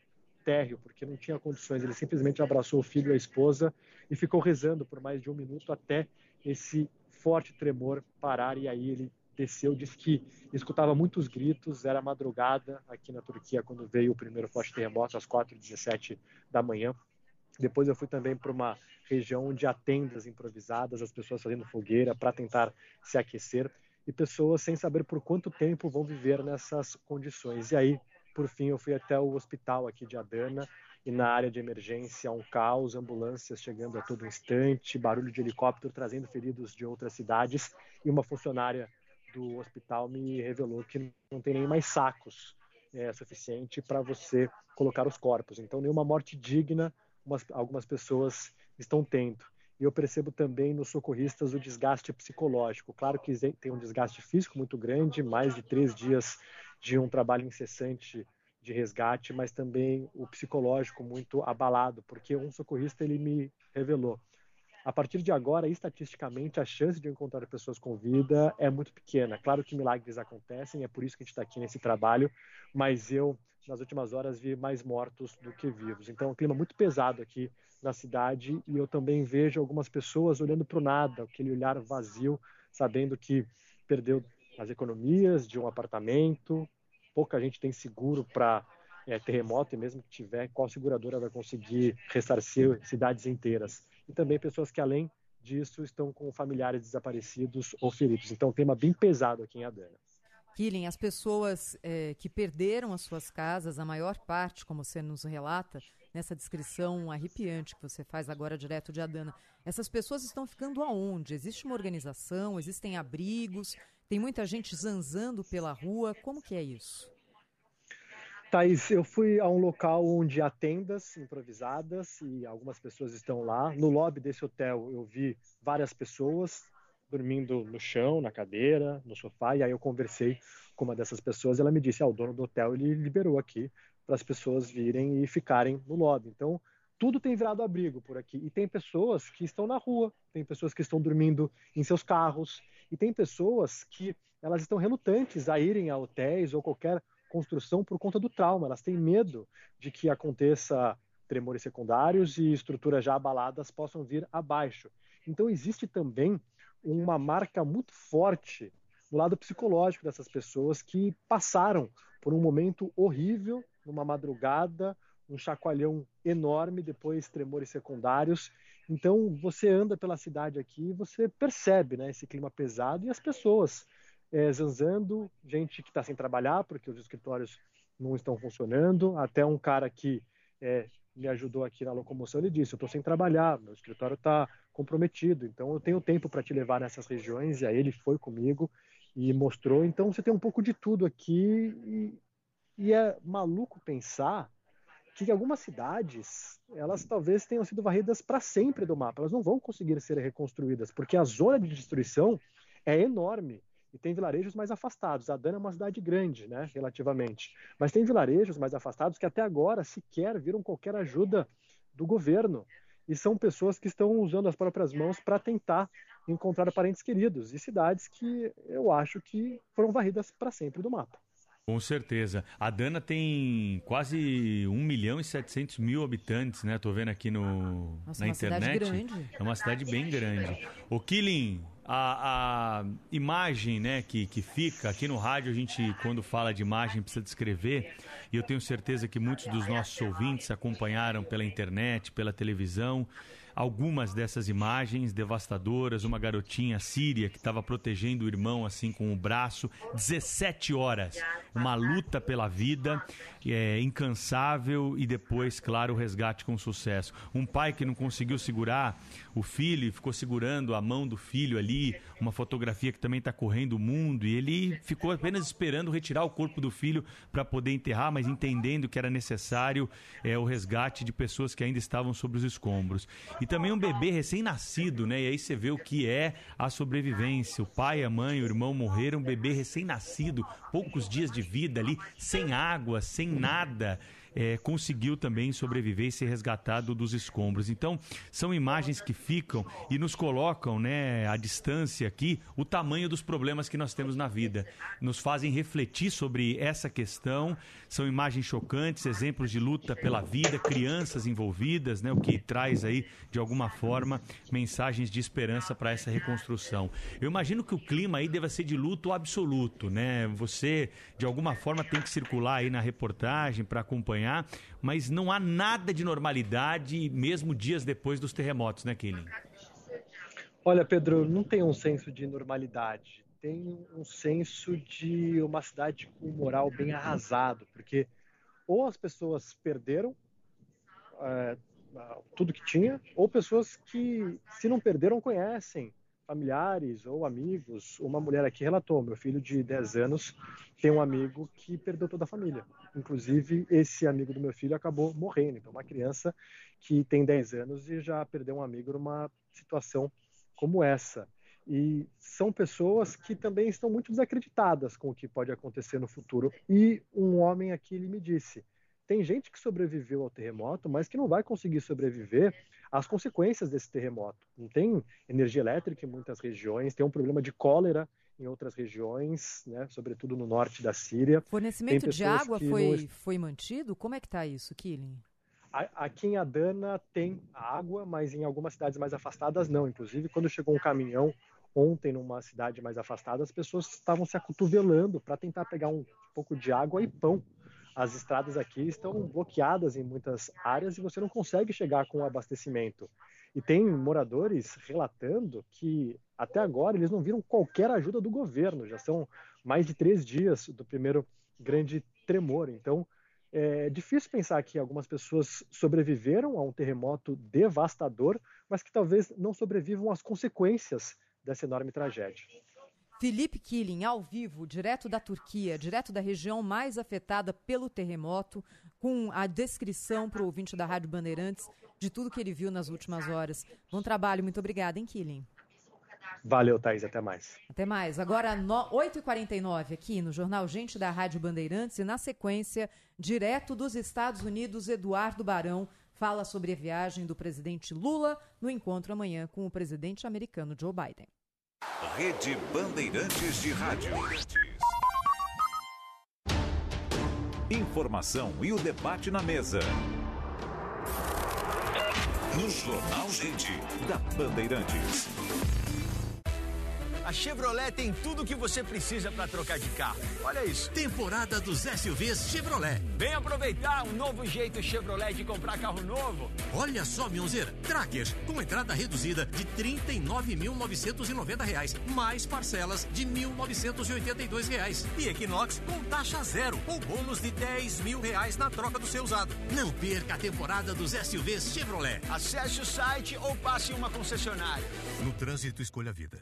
térreo, porque não tinha condições. Ele simplesmente abraçou o filho e a esposa e ficou rezando por mais de um minuto até esse forte tremor parar. E aí ele desceu, disse que escutava muitos gritos, era madrugada aqui na Turquia quando veio o primeiro forte terremoto, às 4h17 da manhã. Depois eu fui também para uma região onde há tendas improvisadas, as pessoas fazendo fogueira para tentar se aquecer e pessoas sem saber por quanto tempo vão viver nessas condições. E aí, por fim, eu fui até o hospital aqui de Adana e na área de emergência um caos, ambulâncias chegando a todo instante, barulho de helicóptero trazendo feridos de outras cidades e uma funcionária do hospital me revelou que não tem nem mais sacos é, suficiente para você colocar os corpos. Então, nenhuma morte digna umas, algumas pessoas estão tendo. E eu percebo também nos socorristas o desgaste psicológico. Claro que tem um desgaste físico muito grande, mais de três dias de um trabalho incessante de resgate, mas também o psicológico muito abalado, porque um socorrista ele me revelou a partir de agora, estatisticamente, a chance de encontrar pessoas com vida é muito pequena. Claro que milagres acontecem, é por isso que a gente está aqui nesse trabalho, mas eu, nas últimas horas, vi mais mortos do que vivos. Então, é um clima muito pesado aqui na cidade e eu também vejo algumas pessoas olhando para o nada, aquele olhar vazio, sabendo que perdeu as economias de um apartamento, pouca gente tem seguro para é, terremoto e mesmo que tiver, qual seguradora vai conseguir ressarcir cidades inteiras? e também pessoas que, além disso, estão com familiares desaparecidos ou feridos. Então, um tema bem pesado aqui em Adana. Killing, as pessoas é, que perderam as suas casas, a maior parte, como você nos relata, nessa descrição arrepiante que você faz agora direto de Adana, essas pessoas estão ficando aonde? Existe uma organização? Existem abrigos? Tem muita gente zanzando pela rua? Como que é isso? Thaís, eu fui a um local onde há tendas improvisadas e algumas pessoas estão lá. No lobby desse hotel eu vi várias pessoas dormindo no chão, na cadeira, no sofá, e aí eu conversei com uma dessas pessoas e ela me disse, ah, o dono do hotel ele liberou aqui para as pessoas virem e ficarem no lobby. Então, tudo tem virado abrigo por aqui. E tem pessoas que estão na rua, tem pessoas que estão dormindo em seus carros, e tem pessoas que elas estão relutantes a irem a hotéis ou qualquer construção por conta do trauma. Elas têm medo de que aconteça tremores secundários e estruturas já abaladas possam vir abaixo. Então existe também uma marca muito forte no lado psicológico dessas pessoas que passaram por um momento horrível numa madrugada, um chacoalhão enorme, depois tremores secundários. Então você anda pela cidade aqui, você percebe, né, esse clima pesado e as pessoas é, zanzando, gente que está sem trabalhar porque os escritórios não estão funcionando, até um cara que é, me ajudou aqui na locomoção, ele disse, eu estou sem trabalhar, meu escritório está comprometido, então eu tenho tempo para te levar nessas regiões, e aí ele foi comigo e mostrou, então você tem um pouco de tudo aqui, e, e é maluco pensar que algumas cidades, elas talvez tenham sido varridas para sempre do mapa, elas não vão conseguir ser reconstruídas, porque a zona de destruição é enorme, e tem vilarejos mais afastados. A Dana é uma cidade grande, né, relativamente. Mas tem vilarejos mais afastados que até agora sequer viram qualquer ajuda do governo. E são pessoas que estão usando as próprias mãos para tentar encontrar parentes queridos. E cidades que eu acho que foram varridas para sempre do mapa. Com certeza. A Dana tem quase 1 milhão e 700 mil habitantes, né? Tô vendo aqui no, Nossa, na uma cidade internet. grande. É uma cidade bem grande. O Killing, a, a imagem né, que, que fica aqui no rádio, a gente, quando fala de imagem, precisa descrever. E eu tenho certeza que muitos dos nossos ouvintes acompanharam pela internet, pela televisão. Algumas dessas imagens devastadoras, uma garotinha síria que estava protegendo o irmão assim com o braço, 17 horas, uma luta pela vida, é, incansável. E depois, claro, o resgate com sucesso. Um pai que não conseguiu segurar o filho, ficou segurando a mão do filho ali, uma fotografia que também está correndo o mundo e ele ficou apenas esperando retirar o corpo do filho para poder enterrar, mas entendendo que era necessário é, o resgate de pessoas que ainda estavam sobre os escombros. E também um bebê recém-nascido, né? E aí você vê o que é a sobrevivência. O pai, a mãe, o irmão morreram, um bebê recém-nascido, poucos dias de vida ali, sem água, sem nada. É, conseguiu também sobreviver e ser resgatado dos escombros. Então, são imagens que ficam e nos colocam né, à distância aqui o tamanho dos problemas que nós temos na vida. Nos fazem refletir sobre essa questão. São imagens chocantes, exemplos de luta pela vida, crianças envolvidas, né, o que traz aí, de alguma forma, mensagens de esperança para essa reconstrução. Eu imagino que o clima aí deva ser de luto absoluto, né? Você, de alguma forma, tem que circular aí na reportagem para acompanhar, mas não há nada de normalidade, mesmo dias depois dos terremotos, né, Killing? Olha, Pedro, não tem um senso de normalidade. Tem um senso de uma cidade com moral bem arrasado, porque ou as pessoas perderam é, tudo que tinha, ou pessoas que, se não perderam, conhecem familiares ou amigos. Uma mulher aqui relatou: meu filho de 10 anos tem um amigo que perdeu toda a família. Inclusive, esse amigo do meu filho acabou morrendo. Então, uma criança que tem 10 anos e já perdeu um amigo numa situação como essa. E são pessoas que também estão muito desacreditadas com o que pode acontecer no futuro. E um homem aqui ele me disse: tem gente que sobreviveu ao terremoto, mas que não vai conseguir sobreviver às consequências desse terremoto. Não tem energia elétrica em muitas regiões, tem um problema de cólera em outras regiões, né, sobretudo no norte da Síria. Fornecimento de água foi, não... foi mantido? Como é que está isso, Killing? Aqui em Adana tem água, mas em algumas cidades mais afastadas não. Inclusive, quando chegou um caminhão ontem numa cidade mais afastada, as pessoas estavam se acotovelando para tentar pegar um pouco de água e pão. As estradas aqui estão bloqueadas em muitas áreas e você não consegue chegar com abastecimento. E tem moradores relatando que até agora eles não viram qualquer ajuda do governo. Já são mais de três dias do primeiro grande tremor. Então, é difícil pensar que algumas pessoas sobreviveram a um terremoto devastador, mas que talvez não sobrevivam às consequências dessa enorme tragédia. Felipe Killing, ao vivo, direto da Turquia, direto da região mais afetada pelo terremoto, com a descrição para o ouvinte da Rádio Bandeirantes de tudo que ele viu nas últimas horas. Bom trabalho, muito obrigada, hein, Killing? Valeu, Thaís, até mais. Até mais. Agora, 8h49, aqui no Jornal Gente da Rádio Bandeirantes, e na sequência, direto dos Estados Unidos, Eduardo Barão fala sobre a viagem do presidente Lula no encontro amanhã com o presidente americano Joe Biden. Rede Bandeirantes de Rádio. Informação e o debate na mesa. No Jornal Gente, da Bandeirantes. A Chevrolet tem tudo o que você precisa para trocar de carro. Olha isso. Temporada dos SUVs Chevrolet. Vem aproveitar um novo jeito Chevrolet de comprar carro novo. Olha só, Mionzeira. Trackers com entrada reduzida de R$ 39.990, mais parcelas de R$ 1.982. E Equinox com taxa zero ou bônus de 10 mil reais na troca do seu usado. Não perca a temporada dos SUVs Chevrolet. Acesse o site ou passe em uma concessionária. No trânsito, escolha a vida.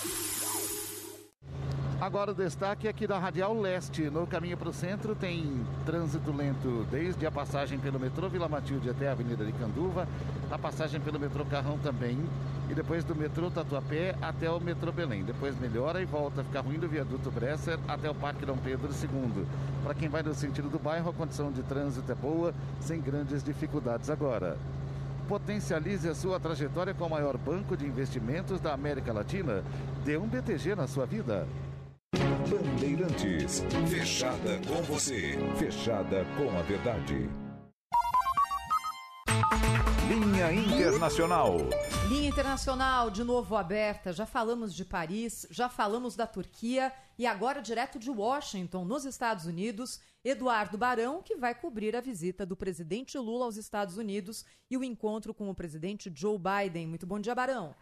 Agora o destaque aqui da Radial Leste. No caminho para o centro tem trânsito lento desde a passagem pelo metrô Vila Matilde até a Avenida de Canduva, a passagem pelo metrô Carrão também, e depois do metrô Tatuapé até o metrô Belém. Depois melhora e volta a ficar ruim do viaduto Bresser até o Parque Dom Pedro II. Para quem vai no sentido do bairro, a condição de trânsito é boa, sem grandes dificuldades agora. Potencialize a sua trajetória com o maior banco de investimentos da América Latina. Dê um BTG na sua vida. Bandeirantes. Fechada com você. Fechada com a verdade. Linha Internacional. Linha Internacional, de novo aberta. Já falamos de Paris, já falamos da Turquia e agora direto de Washington, nos Estados Unidos, Eduardo Barão, que vai cobrir a visita do presidente Lula aos Estados Unidos e o encontro com o presidente Joe Biden. Muito bom dia, Barão.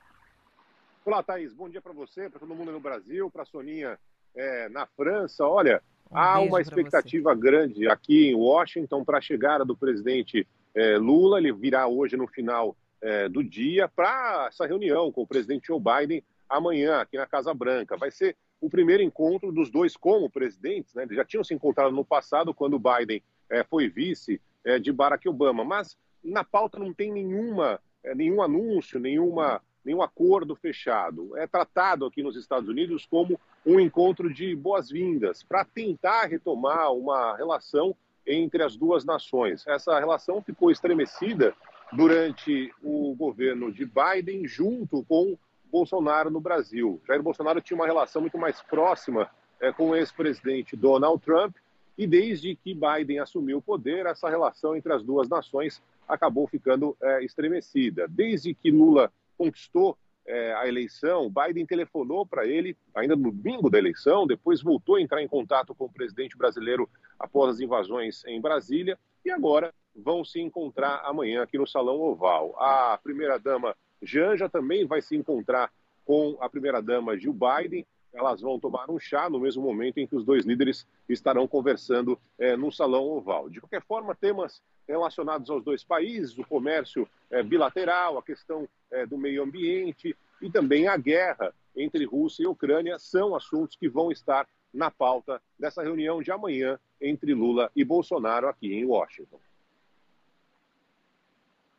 Olá, Thaís. Bom dia para você, para todo mundo no Brasil, para a Soninha é, na França. Olha, Um há uma expectativa grande aqui em Washington para a chegada do presidente é, Lula. Ele virá hoje no final é, do dia para essa reunião com o presidente Joe Biden amanhã aqui na Casa Branca. Vai ser o primeiro encontro dos dois como presidentes. Né? Eles já tinham se encontrado no passado quando o Biden é, foi vice é, de Barack Obama, mas na pauta não tem nenhuma, é, nenhum anúncio, nenhuma nenhum acordo fechado. É tratado aqui nos Estados Unidos como um encontro de boas-vindas para tentar retomar uma relação entre as duas nações. Essa relação ficou estremecida durante o governo de Biden junto com Bolsonaro no Brasil. Jair Bolsonaro tinha uma relação muito mais próxima eh, com o ex-presidente Donald Trump e desde que Biden assumiu o poder, essa relação entre as duas nações acabou ficando eh, estremecida. Desde que Lula conquistou eh, a eleição, Biden telefonou para ele ainda no domingo da eleição, depois voltou a entrar em contato com o presidente brasileiro após as invasões em Brasília e agora vão se encontrar amanhã aqui no Salão Oval. A primeira-dama Janja também vai se encontrar com a primeira-dama Jill Biden. Elas vão tomar um chá no mesmo momento em que os dois líderes estarão conversando eh, no Salão Oval. De qualquer forma, temas relacionados aos dois países, o comércio eh, bilateral, a questão eh, do meio ambiente e também a guerra entre Rússia e Ucrânia são assuntos que vão estar na pauta dessa reunião de amanhã entre Lula e Bolsonaro aqui em Washington.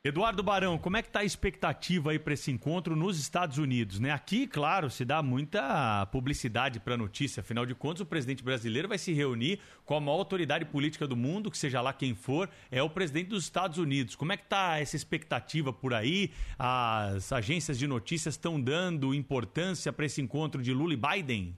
Eduardo Barão, como é que está a expectativa aí para esse encontro nos Estados Unidos? Né? Aqui, claro, se dá muita publicidade para a notícia. Afinal de contas, o presidente brasileiro vai se reunir com a maior autoridade política do mundo, que seja lá quem for, é o presidente dos Estados Unidos. Como é que está essa expectativa por aí? As agências de notícias estão dando importância para esse encontro de Lula e Biden?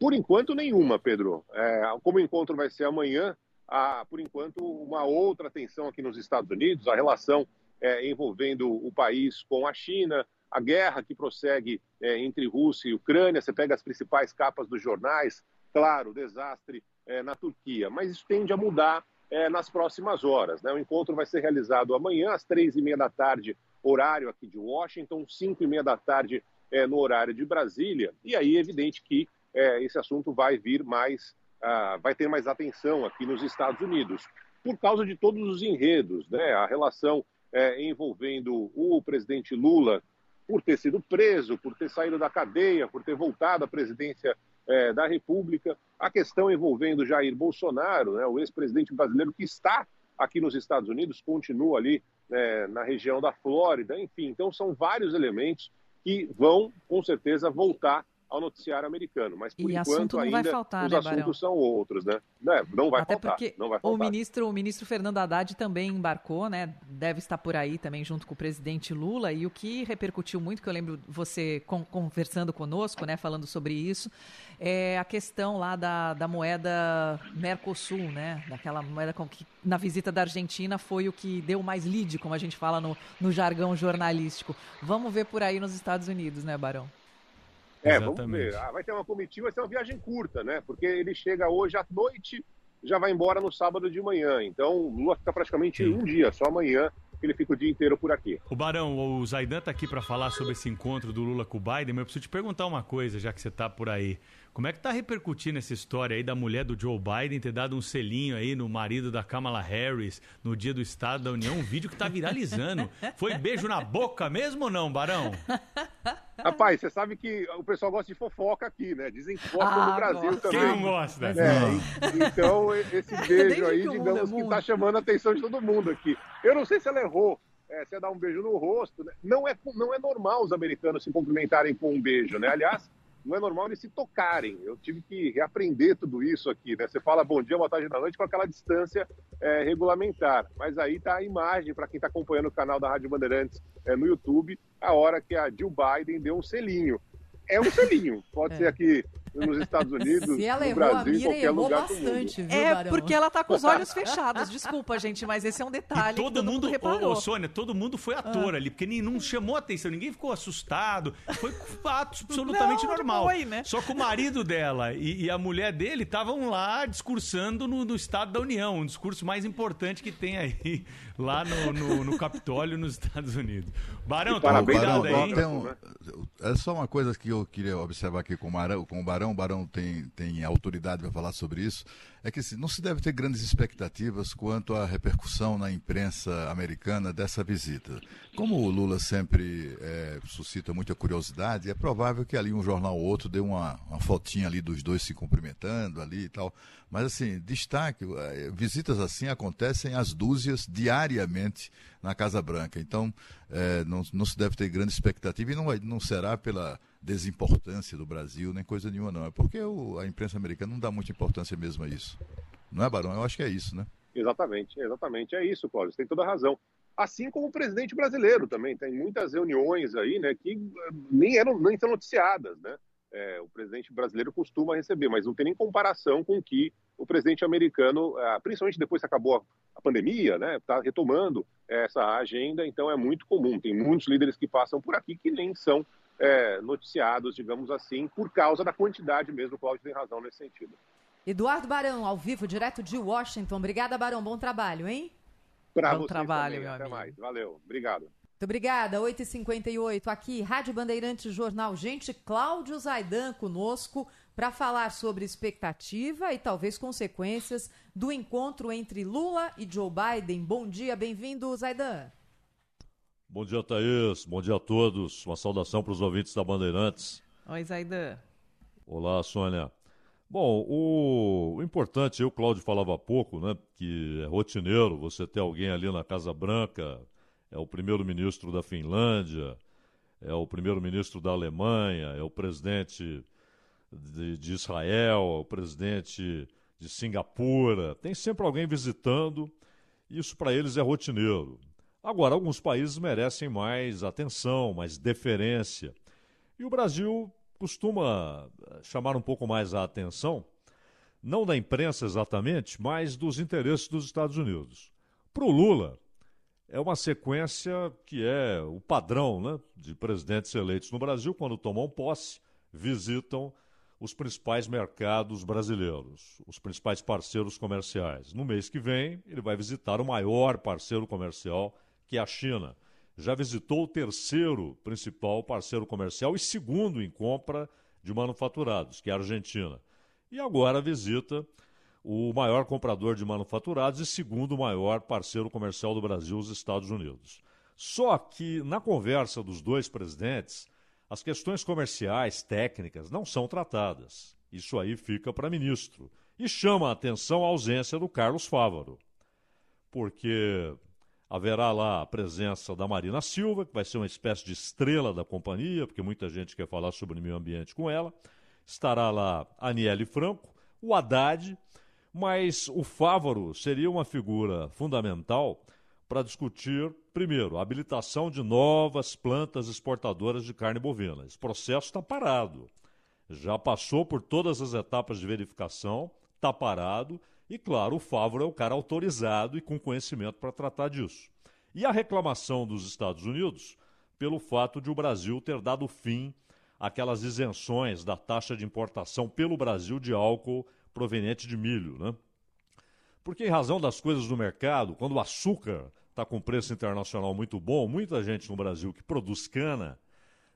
Por enquanto, nenhuma, Pedro. É, como o encontro vai ser amanhã, há, por enquanto, uma outra tensão aqui nos Estados Unidos, a relação é, envolvendo o país com a China, a guerra que prossegue é, entre Rússia e Ucrânia. Você pega as principais capas dos jornais, claro, desastre é, na Turquia, mas isso tende a mudar é, nas próximas horas. Né? O encontro vai ser realizado amanhã, às três e meia da tarde, horário aqui de Washington, cinco e meia da tarde é, no horário de Brasília. E aí é evidente que é, esse assunto vai vir mais ah, vai ter mais atenção aqui nos Estados Unidos, por causa de todos os enredos, né? A relação é, envolvendo o presidente Lula por ter sido preso, por ter saído da cadeia, por ter voltado à presidência é, da República, a questão envolvendo Jair Bolsonaro, né, o ex-presidente brasileiro que está aqui nos Estados Unidos, continua ali é, na região da Flórida, enfim. Então, são vários elementos que vão, com certeza, voltar ao noticiário americano. Mas por E enquanto assunto não vai ainda faltar, os né, assuntos são outros, né? né? Não vai Até faltar. porque não vai o faltar. ministro, o ministro Fernando Haddad também embarcou, né? Deve estar por aí também junto com o presidente Lula. E o que repercutiu muito, que eu lembro você con- conversando conosco, né? Falando sobre isso, é a questão lá da, da moeda Mercosul, né? Daquela moeda com que na visita da Argentina foi o que deu mais lead, como a gente fala no, no jargão jornalístico. Vamos ver por aí nos Estados Unidos, né, Barão? É, vamos ver. Ah, vai ter uma comitiva, vai ser uma viagem curta, né? Porque ele chega hoje à noite, já vai embora no sábado de manhã. Então, o Lula fica praticamente um dia, só amanhã, ele fica o dia inteiro por aqui. O Barão, o Zaidan está aqui para falar sobre esse encontro do Lula com o Biden, mas eu preciso te perguntar uma coisa, já que você está por aí. Como é que está repercutindo essa história aí da mulher do Joe Biden ter dado um selinho aí no marido da Kamala Harris no dia do Estado da União? Um vídeo que está viralizando. Foi beijo na boca mesmo ou não, Barão? Rapaz, você sabe que o pessoal gosta de fofoca aqui, né? Dizem fofoca ah, no Brasil gosta. também. Quem não gosta? É, então, esse beijo aí, digamos que está chamando a atenção de todo mundo aqui. Eu não sei se ela errou é, você dá um beijo no rosto. Né? Não, é, não é normal os americanos se cumprimentarem com um beijo, né? Aliás, não é normal eles se tocarem. Eu tive que reaprender tudo isso aqui, né? Você fala bom dia, boa tarde, boa noite com aquela distância é, regulamentar. Mas aí tá a imagem para quem está acompanhando o canal da Rádio Bandeirantes é, no YouTube, a hora que a Jill Biden deu um selinho. É um selinho. Pode é. ser aqui nos Estados Unidos, Se ela no errou, Brasil, a em qualquer errou lugar bastante, viu, É, Barão? porque ela tá com os olhos fechados. Desculpa, gente, mas esse é um detalhe. E todo, que todo mundo, mundo reparou. ô, ô, Sônia, todo mundo foi ator ali, porque nem, não chamou atenção, ninguém ficou assustado. Foi fato absolutamente Não, normal. foi, né? Só que o marido dela e, e a mulher dele estavam lá discursando no, no Estado da União, um discurso mais importante que tem aí, lá no, no, no Capitólio, nos Estados Unidos. Barão, toma parabéns, cuidado Barão, aí. um- é só uma coisa que eu queria observar aqui com o Barão. Com o Barão, o Barão tem, tem autoridade para falar sobre isso. É que assim, não se deve ter grandes expectativas quanto à repercussão na imprensa americana dessa visita. Como o Lula sempre é, suscita muita curiosidade, é provável que ali um jornal ou outro dê uma, uma fotinha ali dos dois se cumprimentando ali e tal. Mas assim, destaque, eh, visitas assim acontecem às dúzias diariamente na Casa Branca. Então, eh, não, não se deve ter grande expectativa e não, não será pela desimportância do Brasil, nem coisa nenhuma, não. É porque o- a imprensa americana não dá muita importância mesmo a isso. Não é, Barão? Eu acho que é isso, né? Exatamente, exatamente. É isso, Cláudio, tem toda a razão. Assim como o presidente brasileiro também. Tem muitas reuniões aí, né, que eh, nem, eram, nem são noticiadas, né? É, o presidente brasileiro costuma receber, mas não tem nem comparação com o que o presidente americano, ah, principalmente depois que acabou a pandemia, né, está retomando essa agenda, então é muito comum. Tem muitos líderes que passam por aqui que nem são é, noticiados, digamos assim, por causa da quantidade mesmo. O Cláudio tem razão nesse sentido. Eduardo Barão, ao vivo, direto de Washington. Obrigada, Barão. Bom trabalho, hein? Pra Bom trabalho, também. meu Até amigo. mais. Valeu. Obrigado. Muito obrigada. 8h58 aqui, Rádio Bandeirantes Jornal. Gente, Cláudio Zaidan conosco para falar sobre expectativa e talvez consequências do encontro entre Lula e Joe Biden. Bom dia, bem-vindo, Zaidan. Bom dia, Thaís. Bom dia a todos. Uma saudação para os ouvintes da Bandeirantes. Oi, Zaidan. Olá, Sônia. Bom, o, o importante, o Cláudio falava há pouco, né, que é rotineiro você ter alguém ali na Casa Branca, é o primeiro-ministro da Finlândia, é o primeiro-ministro da Alemanha, é o presidente de, de Israel, é o presidente de Singapura. Tem sempre alguém visitando, isso para eles é rotineiro. Agora, alguns países merecem mais atenção, mais deferência. E o Brasil costuma eh, chamar um pouco mais a atenção, não da imprensa exatamente, mas dos interesses dos Estados Unidos. Para o Lula, é uma sequência que é o padrão né, de presidentes eleitos no Brasil, quando tomam posse, visitam os principais mercados brasileiros, os principais parceiros comerciais. No mês que vem, ele vai visitar o maior parceiro comercial, que é a China. Já visitou o terceiro principal parceiro comercial e segundo em compra de manufaturados, que é a Argentina. E agora visita o maior comprador de manufaturados e segundo maior parceiro comercial do Brasil, os Estados Unidos. Só que na conversa dos dois presidentes, as questões comerciais, técnicas, não são tratadas. Isso aí fica para ministro. E chama a atenção a ausência do Carlos Fávaro. Porque haverá lá a presença da Marina Silva, que vai ser uma espécie de estrela da companhia, porque muita gente quer falar sobre meio ambiente com ela. Estará lá a Aniele Franco, o Haddad, mas o Fávaro seria uma figura fundamental para discutir, primeiro, a habilitação de novas plantas exportadoras de carne bovina. Esse processo está parado. Já passou por todas as etapas de verificação, está parado, e claro, o Fávaro é o cara autorizado e com conhecimento para tratar disso. E a reclamação dos Estados Unidos pelo fato de o Brasil ter dado fim àquelas isenções da taxa de importação pelo Brasil de álcool proveniente de milho, né? Porque, em razão das coisas do mercado, quando o açúcar está com preço internacional muito bom, muita gente no Brasil que produz cana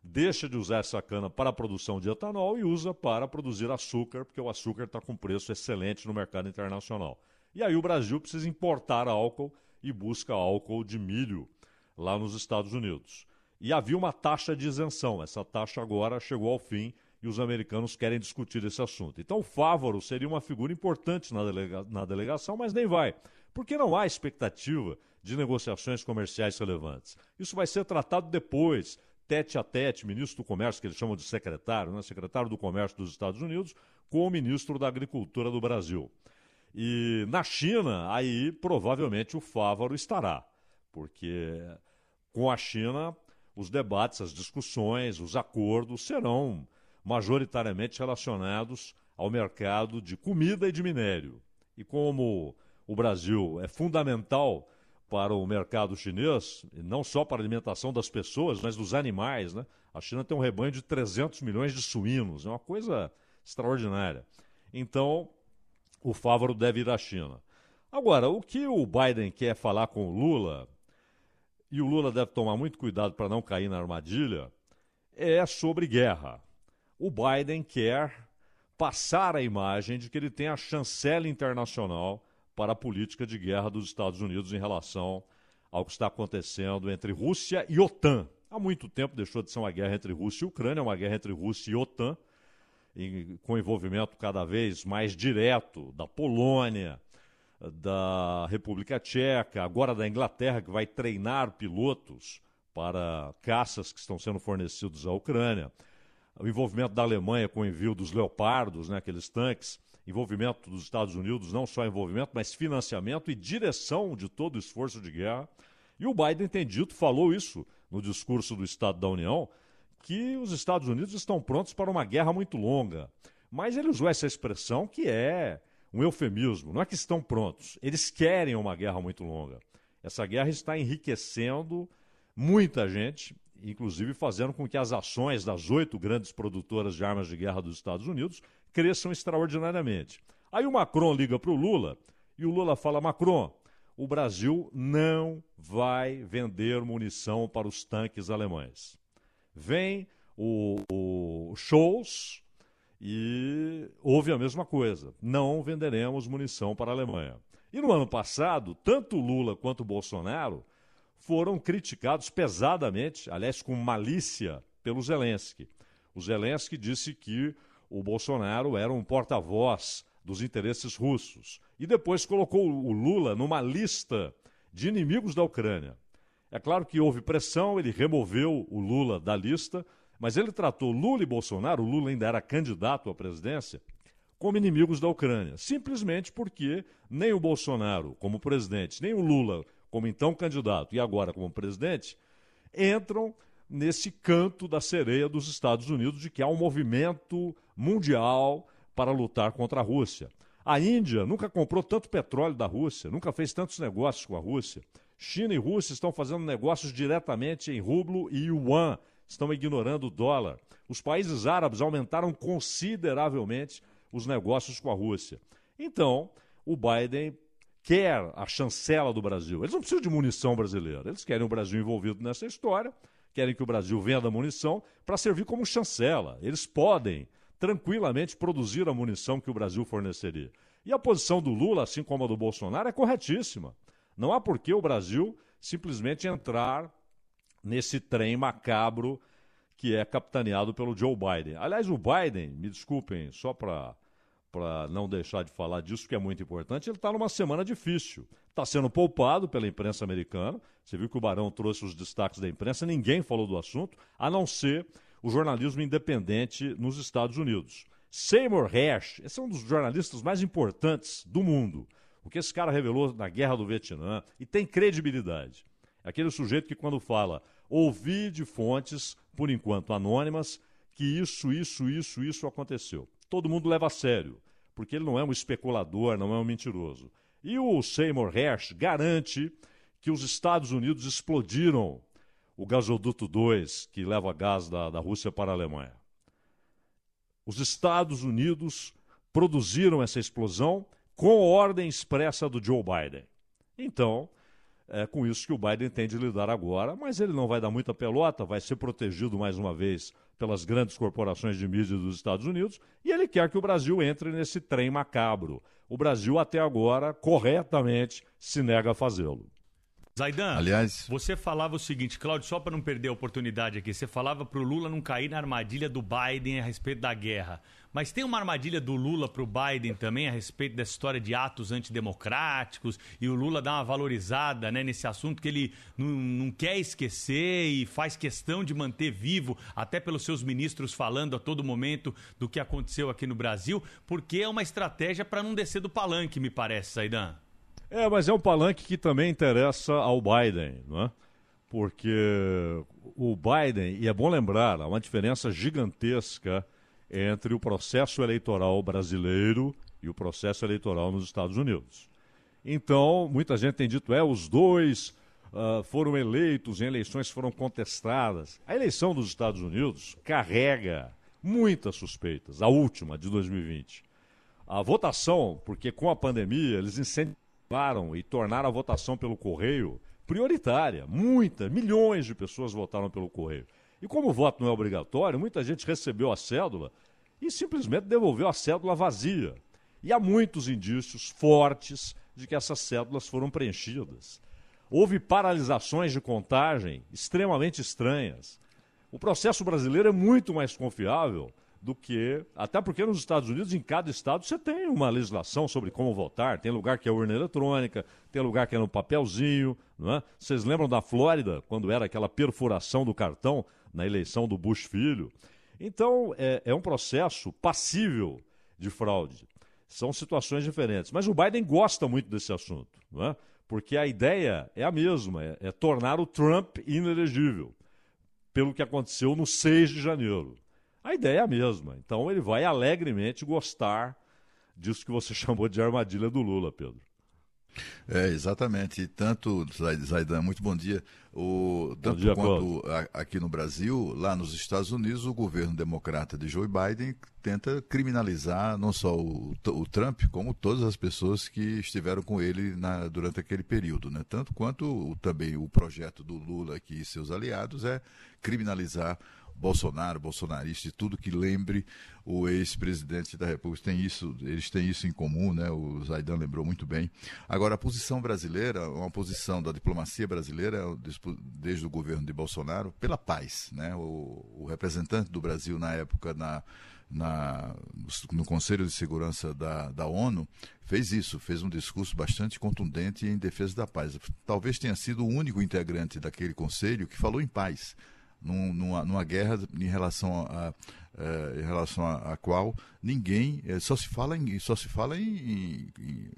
deixa de usar essa cana para a produção de etanol e usa para produzir açúcar, porque o açúcar está com preço excelente no mercado internacional. E aí o Brasil precisa importar álcool e busca álcool de milho lá nos Estados Unidos. E havia uma taxa de isenção. Essa taxa agora chegou ao fim e os americanos querem discutir esse assunto. Então, o Fávaro seria uma figura importante na, delega na delegação, mas nem vai, porque não há expectativa de negociações comerciais relevantes. Isso vai ser tratado depois, tete a tete, ministro do Comércio, que eles chamam de secretário, né? secretário do Comércio dos Estados Unidos, com o ministro da Agricultura do Brasil. E na China, aí provavelmente o Fávaro estará, porque com a China os debates, as discussões, os acordos serão majoritariamente relacionados ao mercado de comida e de minério. E como o Brasil é fundamental para o mercado chinês, não só para a alimentação das pessoas, mas dos animais, né? A China tem um rebanho de 300 milhões de suínos, é uma coisa extraordinária. Então, o Fávaro deve ir à China. Agora, o que o Biden quer falar com o Lula, e o Lula deve tomar muito cuidado para não cair na armadilha, é sobre guerra. O Biden quer passar a imagem de que ele tem a chancela internacional para a política de guerra dos Estados Unidos em relação ao que está acontecendo entre Rússia e OTAN. Há muito tempo deixou de ser uma guerra entre Rússia e Ucrânia, é uma guerra entre Rússia e OTAN, com envolvimento cada vez mais direto da Polônia, da República Tcheca, agora da Inglaterra, que vai treinar pilotos para caças que estão sendo fornecidos à Ucrânia, o envolvimento da Alemanha com o envio dos Leopardos, né, aqueles tanques, envolvimento dos Estados Unidos, não só envolvimento, mas financiamento e direção de todo o esforço de guerra. E o Biden tem dito, falou isso no discurso do Estado da União, que os Estados Unidos estão prontos para uma guerra muito longa. Mas ele usou essa expressão que é um eufemismo. Não é que estão prontos, eles querem uma guerra muito longa. Essa guerra está enriquecendo muita gente, inclusive fazendo com que as ações das oito grandes produtoras de armas de guerra dos Estados Unidos cresçam extraordinariamente. Aí o Macron liga para o Lula e o Lula fala: Macron, o Brasil não vai vender munição para os tanques alemães. Vem o, o Scholz, e houve a mesma coisa. Não venderemos munição para a Alemanha. E no ano passado, tanto Lula quanto Bolsonaro foram criticados pesadamente, aliás, com malícia, pelo Zelensky. O Zelensky disse que o Bolsonaro era um porta-voz dos interesses russos. E depois colocou o Lula numa lista de inimigos da Ucrânia. É claro que houve pressão, ele removeu o Lula da lista, mas ele tratou Lula e Bolsonaro, o Lula ainda era candidato à presidência, como inimigos da Ucrânia, simplesmente porque nem o Bolsonaro como presidente, nem o Lula como então candidato e agora como presidente, entram nesse canto da sereia dos Estados Unidos de que há um movimento mundial para lutar contra a Rússia. A Índia nunca comprou tanto petróleo da Rússia, nunca fez tantos negócios com a Rússia. China e Rússia estão fazendo negócios diretamente em rublo e yuan, estão ignorando o dólar. Os países árabes aumentaram consideravelmente os negócios com a Rússia. Então, o Biden quer a chancela do Brasil. Eles não precisam de munição brasileira, eles querem o Brasil envolvido nessa história, querem que o Brasil venda munição para servir como chancela. Eles podem tranquilamente produzir a munição que o Brasil forneceria. E a posição do Lula, assim como a do Bolsonaro, é corretíssima. Não há por que o Brasil simplesmente entrar nesse trem macabro que é capitaneado pelo Joe Biden. Aliás, o Biden, me desculpem, só para para não deixar de falar disso, que é muito importante, ele está numa semana difícil. Está sendo poupado pela imprensa americana. Você viu que o Barão trouxe os destaques da imprensa, ninguém falou do assunto, a não ser o jornalismo independente nos Estados Unidos. Seymour Hersh, esse é um dos jornalistas mais importantes do mundo. O que esse cara revelou na Guerra do Vietnã e tem credibilidade. É aquele sujeito que, quando fala ouvi de fontes, por enquanto anônimas, que isso, isso, isso, isso aconteceu. Todo mundo leva a sério, porque ele não é um especulador, não é um mentiroso. E o Seymour Hersh garante que os Estados Unidos explodiram o gasoduto 2, que leva gás da, da Rússia para a Alemanha. Os Estados Unidos produziram essa explosão com ordem expressa do Joe Biden. Então, É com isso que o Biden tem de lidar agora, mas ele não vai dar muita pelota, vai ser protegido mais uma vez pelas grandes corporações de mídia dos Estados Unidos e ele quer que o Brasil entre nesse trem macabro. O Brasil, até agora, corretamente, se nega a fazê-lo. Zaidan, Aliás- você falava o seguinte, Cláudio, só para não perder a oportunidade aqui, você falava para o Lula não cair na armadilha do Biden a respeito da guerra. Mas tem uma armadilha do Lula para o Biden também a respeito dessa história de atos antidemocráticos e o Lula dá uma valorizada né, nesse assunto que ele não, não quer esquecer e faz questão de manter vivo, até pelos seus ministros falando a todo momento do que aconteceu aqui no Brasil, porque é uma estratégia para não descer do palanque, me parece, Zaidan. É, mas é um palanque que também interessa ao Biden, não é? Porque o Biden, e é bom lembrar, há uma diferença gigantesca entre o processo eleitoral brasileiro e o processo eleitoral nos Estados Unidos. Então, muita gente tem dito, é, os dois ah, foram eleitos em eleições foram contestadas. A eleição dos Estados Unidos carrega muitas suspeitas, a última, de 2020. A votação, porque com a pandemia eles incentivaram e tornaram a votação pelo correio prioritária. Muitas, milhões de pessoas votaram pelo correio. E como o voto não é obrigatório, muita gente recebeu a cédula e simplesmente devolveu a cédula vazia. E há muitos indícios fortes de que essas cédulas foram preenchidas. Houve paralisações de contagem extremamente estranhas. O processo brasileiro é muito mais confiável do que. Até porque nos Estados Unidos, em cada estado, você tem uma legislação sobre como votar. Tem lugar que é urna eletrônica, tem lugar que é no papelzinho. Não é? Vocês lembram da Flórida, quando era aquela perfuração do cartão na eleição do Bush filho? Então, é, é um processo passível de fraude. São situações diferentes. Mas o Biden gosta muito desse assunto, não é? porque a ideia é a mesma: é, é tornar o Trump inelegível, pelo que aconteceu no 6 de janeiro. A ideia é a mesma. Então ele vai alegremente gostar disso que você chamou de armadilha do Lula, Pedro. É, exatamente. E tanto, Zai- Zaidan, muito bom dia. O, tanto dia, quanto a- aqui no Brasil, lá nos Estados Unidos, o governo democrata de Joe Biden tenta criminalizar não só o, o Trump, como todas as pessoas que estiveram com ele na- durante aquele período. Né? Tanto quanto também o projeto do Lula aqui e seus aliados é criminalizar Bolsonaro, bolsonarista, e tudo que lembre o ex-presidente da República. Tem isso, eles têm isso em comum, né? O Zaidan lembrou muito bem. Agora, a posição brasileira, uma posição da diplomacia brasileira, desde o governo de Bolsonaro, pela paz, né? O, o representante do Brasil na época na na, no Conselho de Segurança da, da ONU, fez isso, fez um discurso bastante contundente em defesa da paz. Talvez tenha sido o único integrante daquele conselho que falou em paz, num, numa, numa guerra em relação a, eh, em relação a, a qual ninguém eh, só se fala em só se fala em, em- em-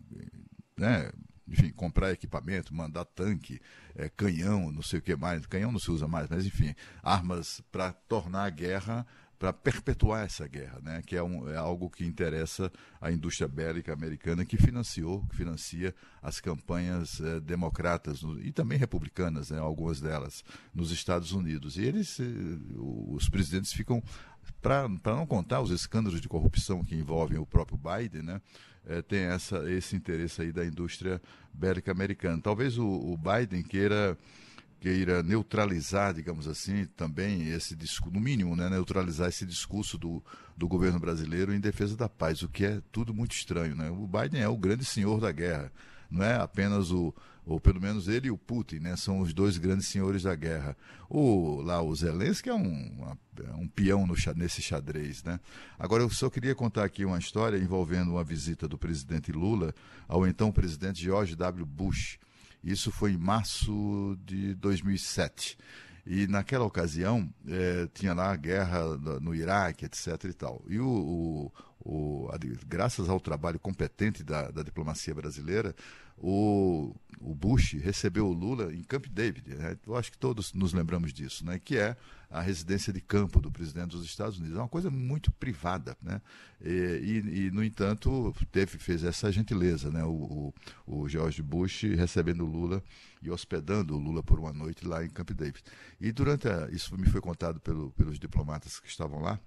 né, enfim, comprar equipamento, mandar tanque, eh, canhão, não sei o que mais, canhão não se usa mais, mas enfim, armas para tornar a guerra para perpetuar essa guerra, né? que é, um, é algo que interessa à indústria bélica americana que financiou, que financia as campanhas eh, democratas no- e também republicanas, né? algumas delas, nos Estados Unidos. E eles, eh, os presidentes ficam, para não contar os escândalos de corrupção que envolvem o próprio Biden, né? eh, tem essa, esse interesse aí da indústria bélica americana. Talvez o, o Biden queira queira neutralizar, digamos assim, também esse discurso, no mínimo, né, neutralizar esse discurso do, do governo brasileiro em defesa da paz, o que é tudo muito estranho. Né? O Biden é o grande senhor da guerra, não é apenas o, ou pelo menos ele e o Putin, né, são os dois grandes senhores da guerra. O, lá o Zelensky é um, é um peão no, nesse xadrez. Né? Agora, eu só queria contar aqui uma história envolvendo uma visita do presidente Lula ao então presidente George W. Bush. Isso foi em março de 2007. E naquela ocasião eh, tinha lá a guerra no Iraque, etc. e tal. E o, o- o- a graças ao trabalho competente da, da diplomacia brasileira, o, o Bush recebeu o Lula em Camp David. né? Eu acho que todos nos lembramos disso, né? que é a residência de campo do presidente dos Estados Unidos. É uma coisa muito privada. Né? E, e- e, no entanto, teve, fez essa gentileza, né? o, o, o George Bush recebendo o Lula e hospedando o Lula por uma noite lá em Camp David. E durante a, isso me foi contado pelo, pelos diplomatas que estavam lá.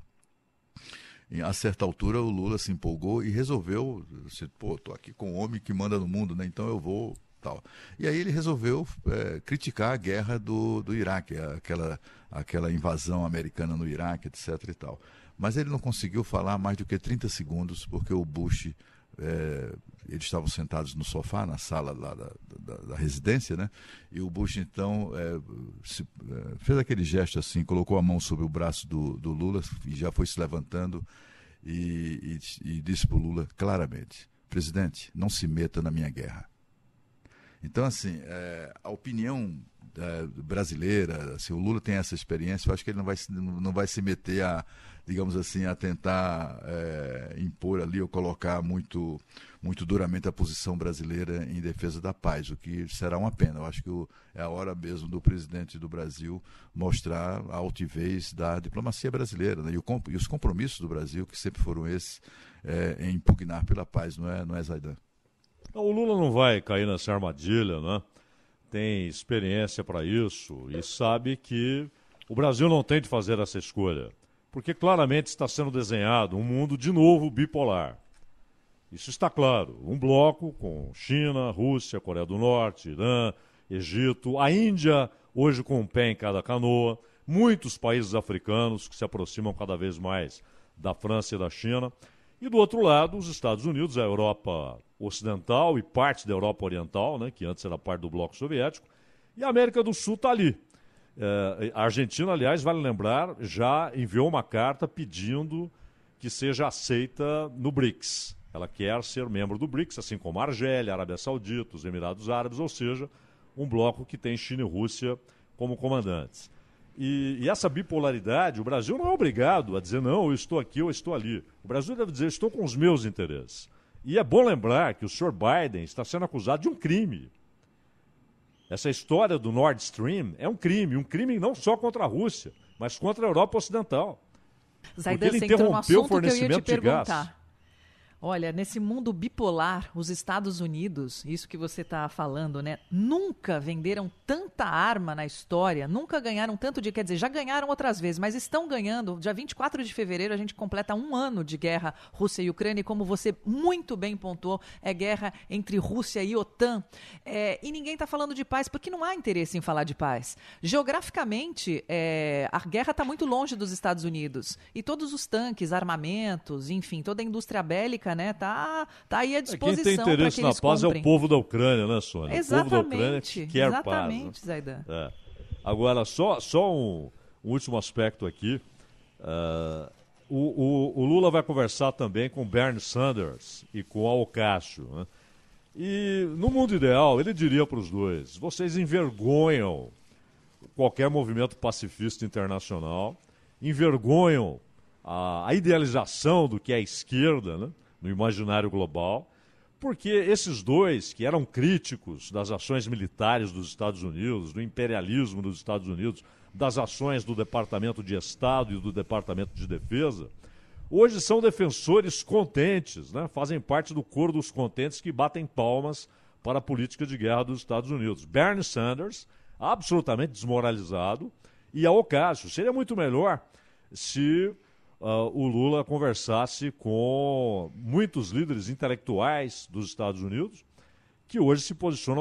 A certa altura o Lula se empolgou e resolveu, pô, tô aqui com o homem que manda no mundo, né? Então eu vou tal. E aí ele resolveu é, criticar a guerra do, do Iraque, aquela, aquela invasão americana no Iraque, etc. e tal. Mas ele não conseguiu falar mais do que 30 segundos, porque o Bush é, eles estavam sentados no sofá, na sala lá da, da, da residência, né? E o Bush, então, é, se, é, fez aquele gesto assim, colocou a mão sobre o braço do, do Lula e já foi se levantando e, e, e disse para o Lula claramente: presidente, não se meta na minha guerra. Então, assim, é, a opinião é, brasileira, assim, o Lula tem essa experiência, eu acho que ele não vai, não vai se meter a, digamos assim, a tentar é, impor ali ou colocar muito, muito duramente a posição brasileira em defesa da paz, o que será uma pena. Eu acho que o, é a hora mesmo do presidente do Brasil mostrar a altivez da diplomacia brasileira né? e, o, e, os compromissos do Brasil, que sempre foram esses, é, em impugnar pela paz, não é, não é Zaidan? O Lula não vai cair nessa armadilha, né? Tem experiência para isso e sabe que o Brasil não tem de fazer essa escolha porque claramente está sendo desenhado um mundo de novo bipolar. Isso está claro. Um bloco com China, Rússia, Coreia do Norte, Irã, Egito, a Índia, hoje com um pé em cada canoa, muitos países africanos que se aproximam cada vez mais da França e da China. E do outro lado, os Estados Unidos, a Europa Ocidental e parte da Europa Oriental, né, que antes era parte do bloco soviético, e a América do Sul está ali, é, a Argentina, aliás, vale lembrar, já enviou uma carta pedindo que seja aceita no BRICS. Ela quer ser membro do BRICS, assim como a Argélia, a Arábia Saudita, os Emirados Árabes, ou seja, um bloco que tem China e Rússia como comandantes. E, e, essa bipolaridade, o Brasil não é obrigado a dizer, não, eu estou aqui, eu estou ali. O Brasil deve dizer, estou com os meus interesses. E é bom lembrar que o Sr. Biden está sendo acusado de um crime. Essa história do Nord Stream é um crime, um crime não só contra a Rússia, mas contra a Europa Ocidental. Zaidan, porque ele interrompeu o fornecimento de gás. Olha, nesse mundo bipolar, os Estados Unidos, isso que você está falando, né? Nunca venderam tanta arma na história, nunca ganharam tanto de. Quer dizer, já ganharam outras vezes, mas estão ganhando. Dia 24 de fevereiro, a gente completa um ano de guerra Rússia e Ucrânia, e como você muito bem pontuou, é guerra entre Rússia e OTAN. É, e ninguém está falando de paz, porque não há interesse em falar de paz. Geograficamente, é, a guerra está muito longe dos Estados Unidos. E todos os tanques, armamentos, enfim, toda a indústria bélica né? Tá, tá aí à disposição. Quem tem interesse na paz comprem. é o povo da Ucrânia, né, Sônia? Exatamente. O povo da Ucrânia que quer exatamente, paz. Né? Zaidan. É. Agora, só, só um, um último aspecto aqui. Uh, o, o, o, Lula vai conversar também com Bernie Sanders e com Alcácio. Né? E no mundo ideal, ele diria para os dois: vocês envergonham qualquer movimento pacifista internacional, envergonham a, a idealização do que é a esquerda, né? No imaginário global, porque esses dois, que eram críticos das ações militares dos Estados Unidos, do imperialismo dos Estados Unidos, das ações do Departamento de Estado e do Departamento de Defesa, hoje são defensores contentes, né? fazem parte do coro dos contentes que batem palmas para a política de guerra dos Estados Unidos. Bernie Sanders, absolutamente desmoralizado, e a Ocasio. Seria muito melhor se uh, o Lula conversasse com muitos líderes intelectuais dos Estados Unidos que hoje se posicionam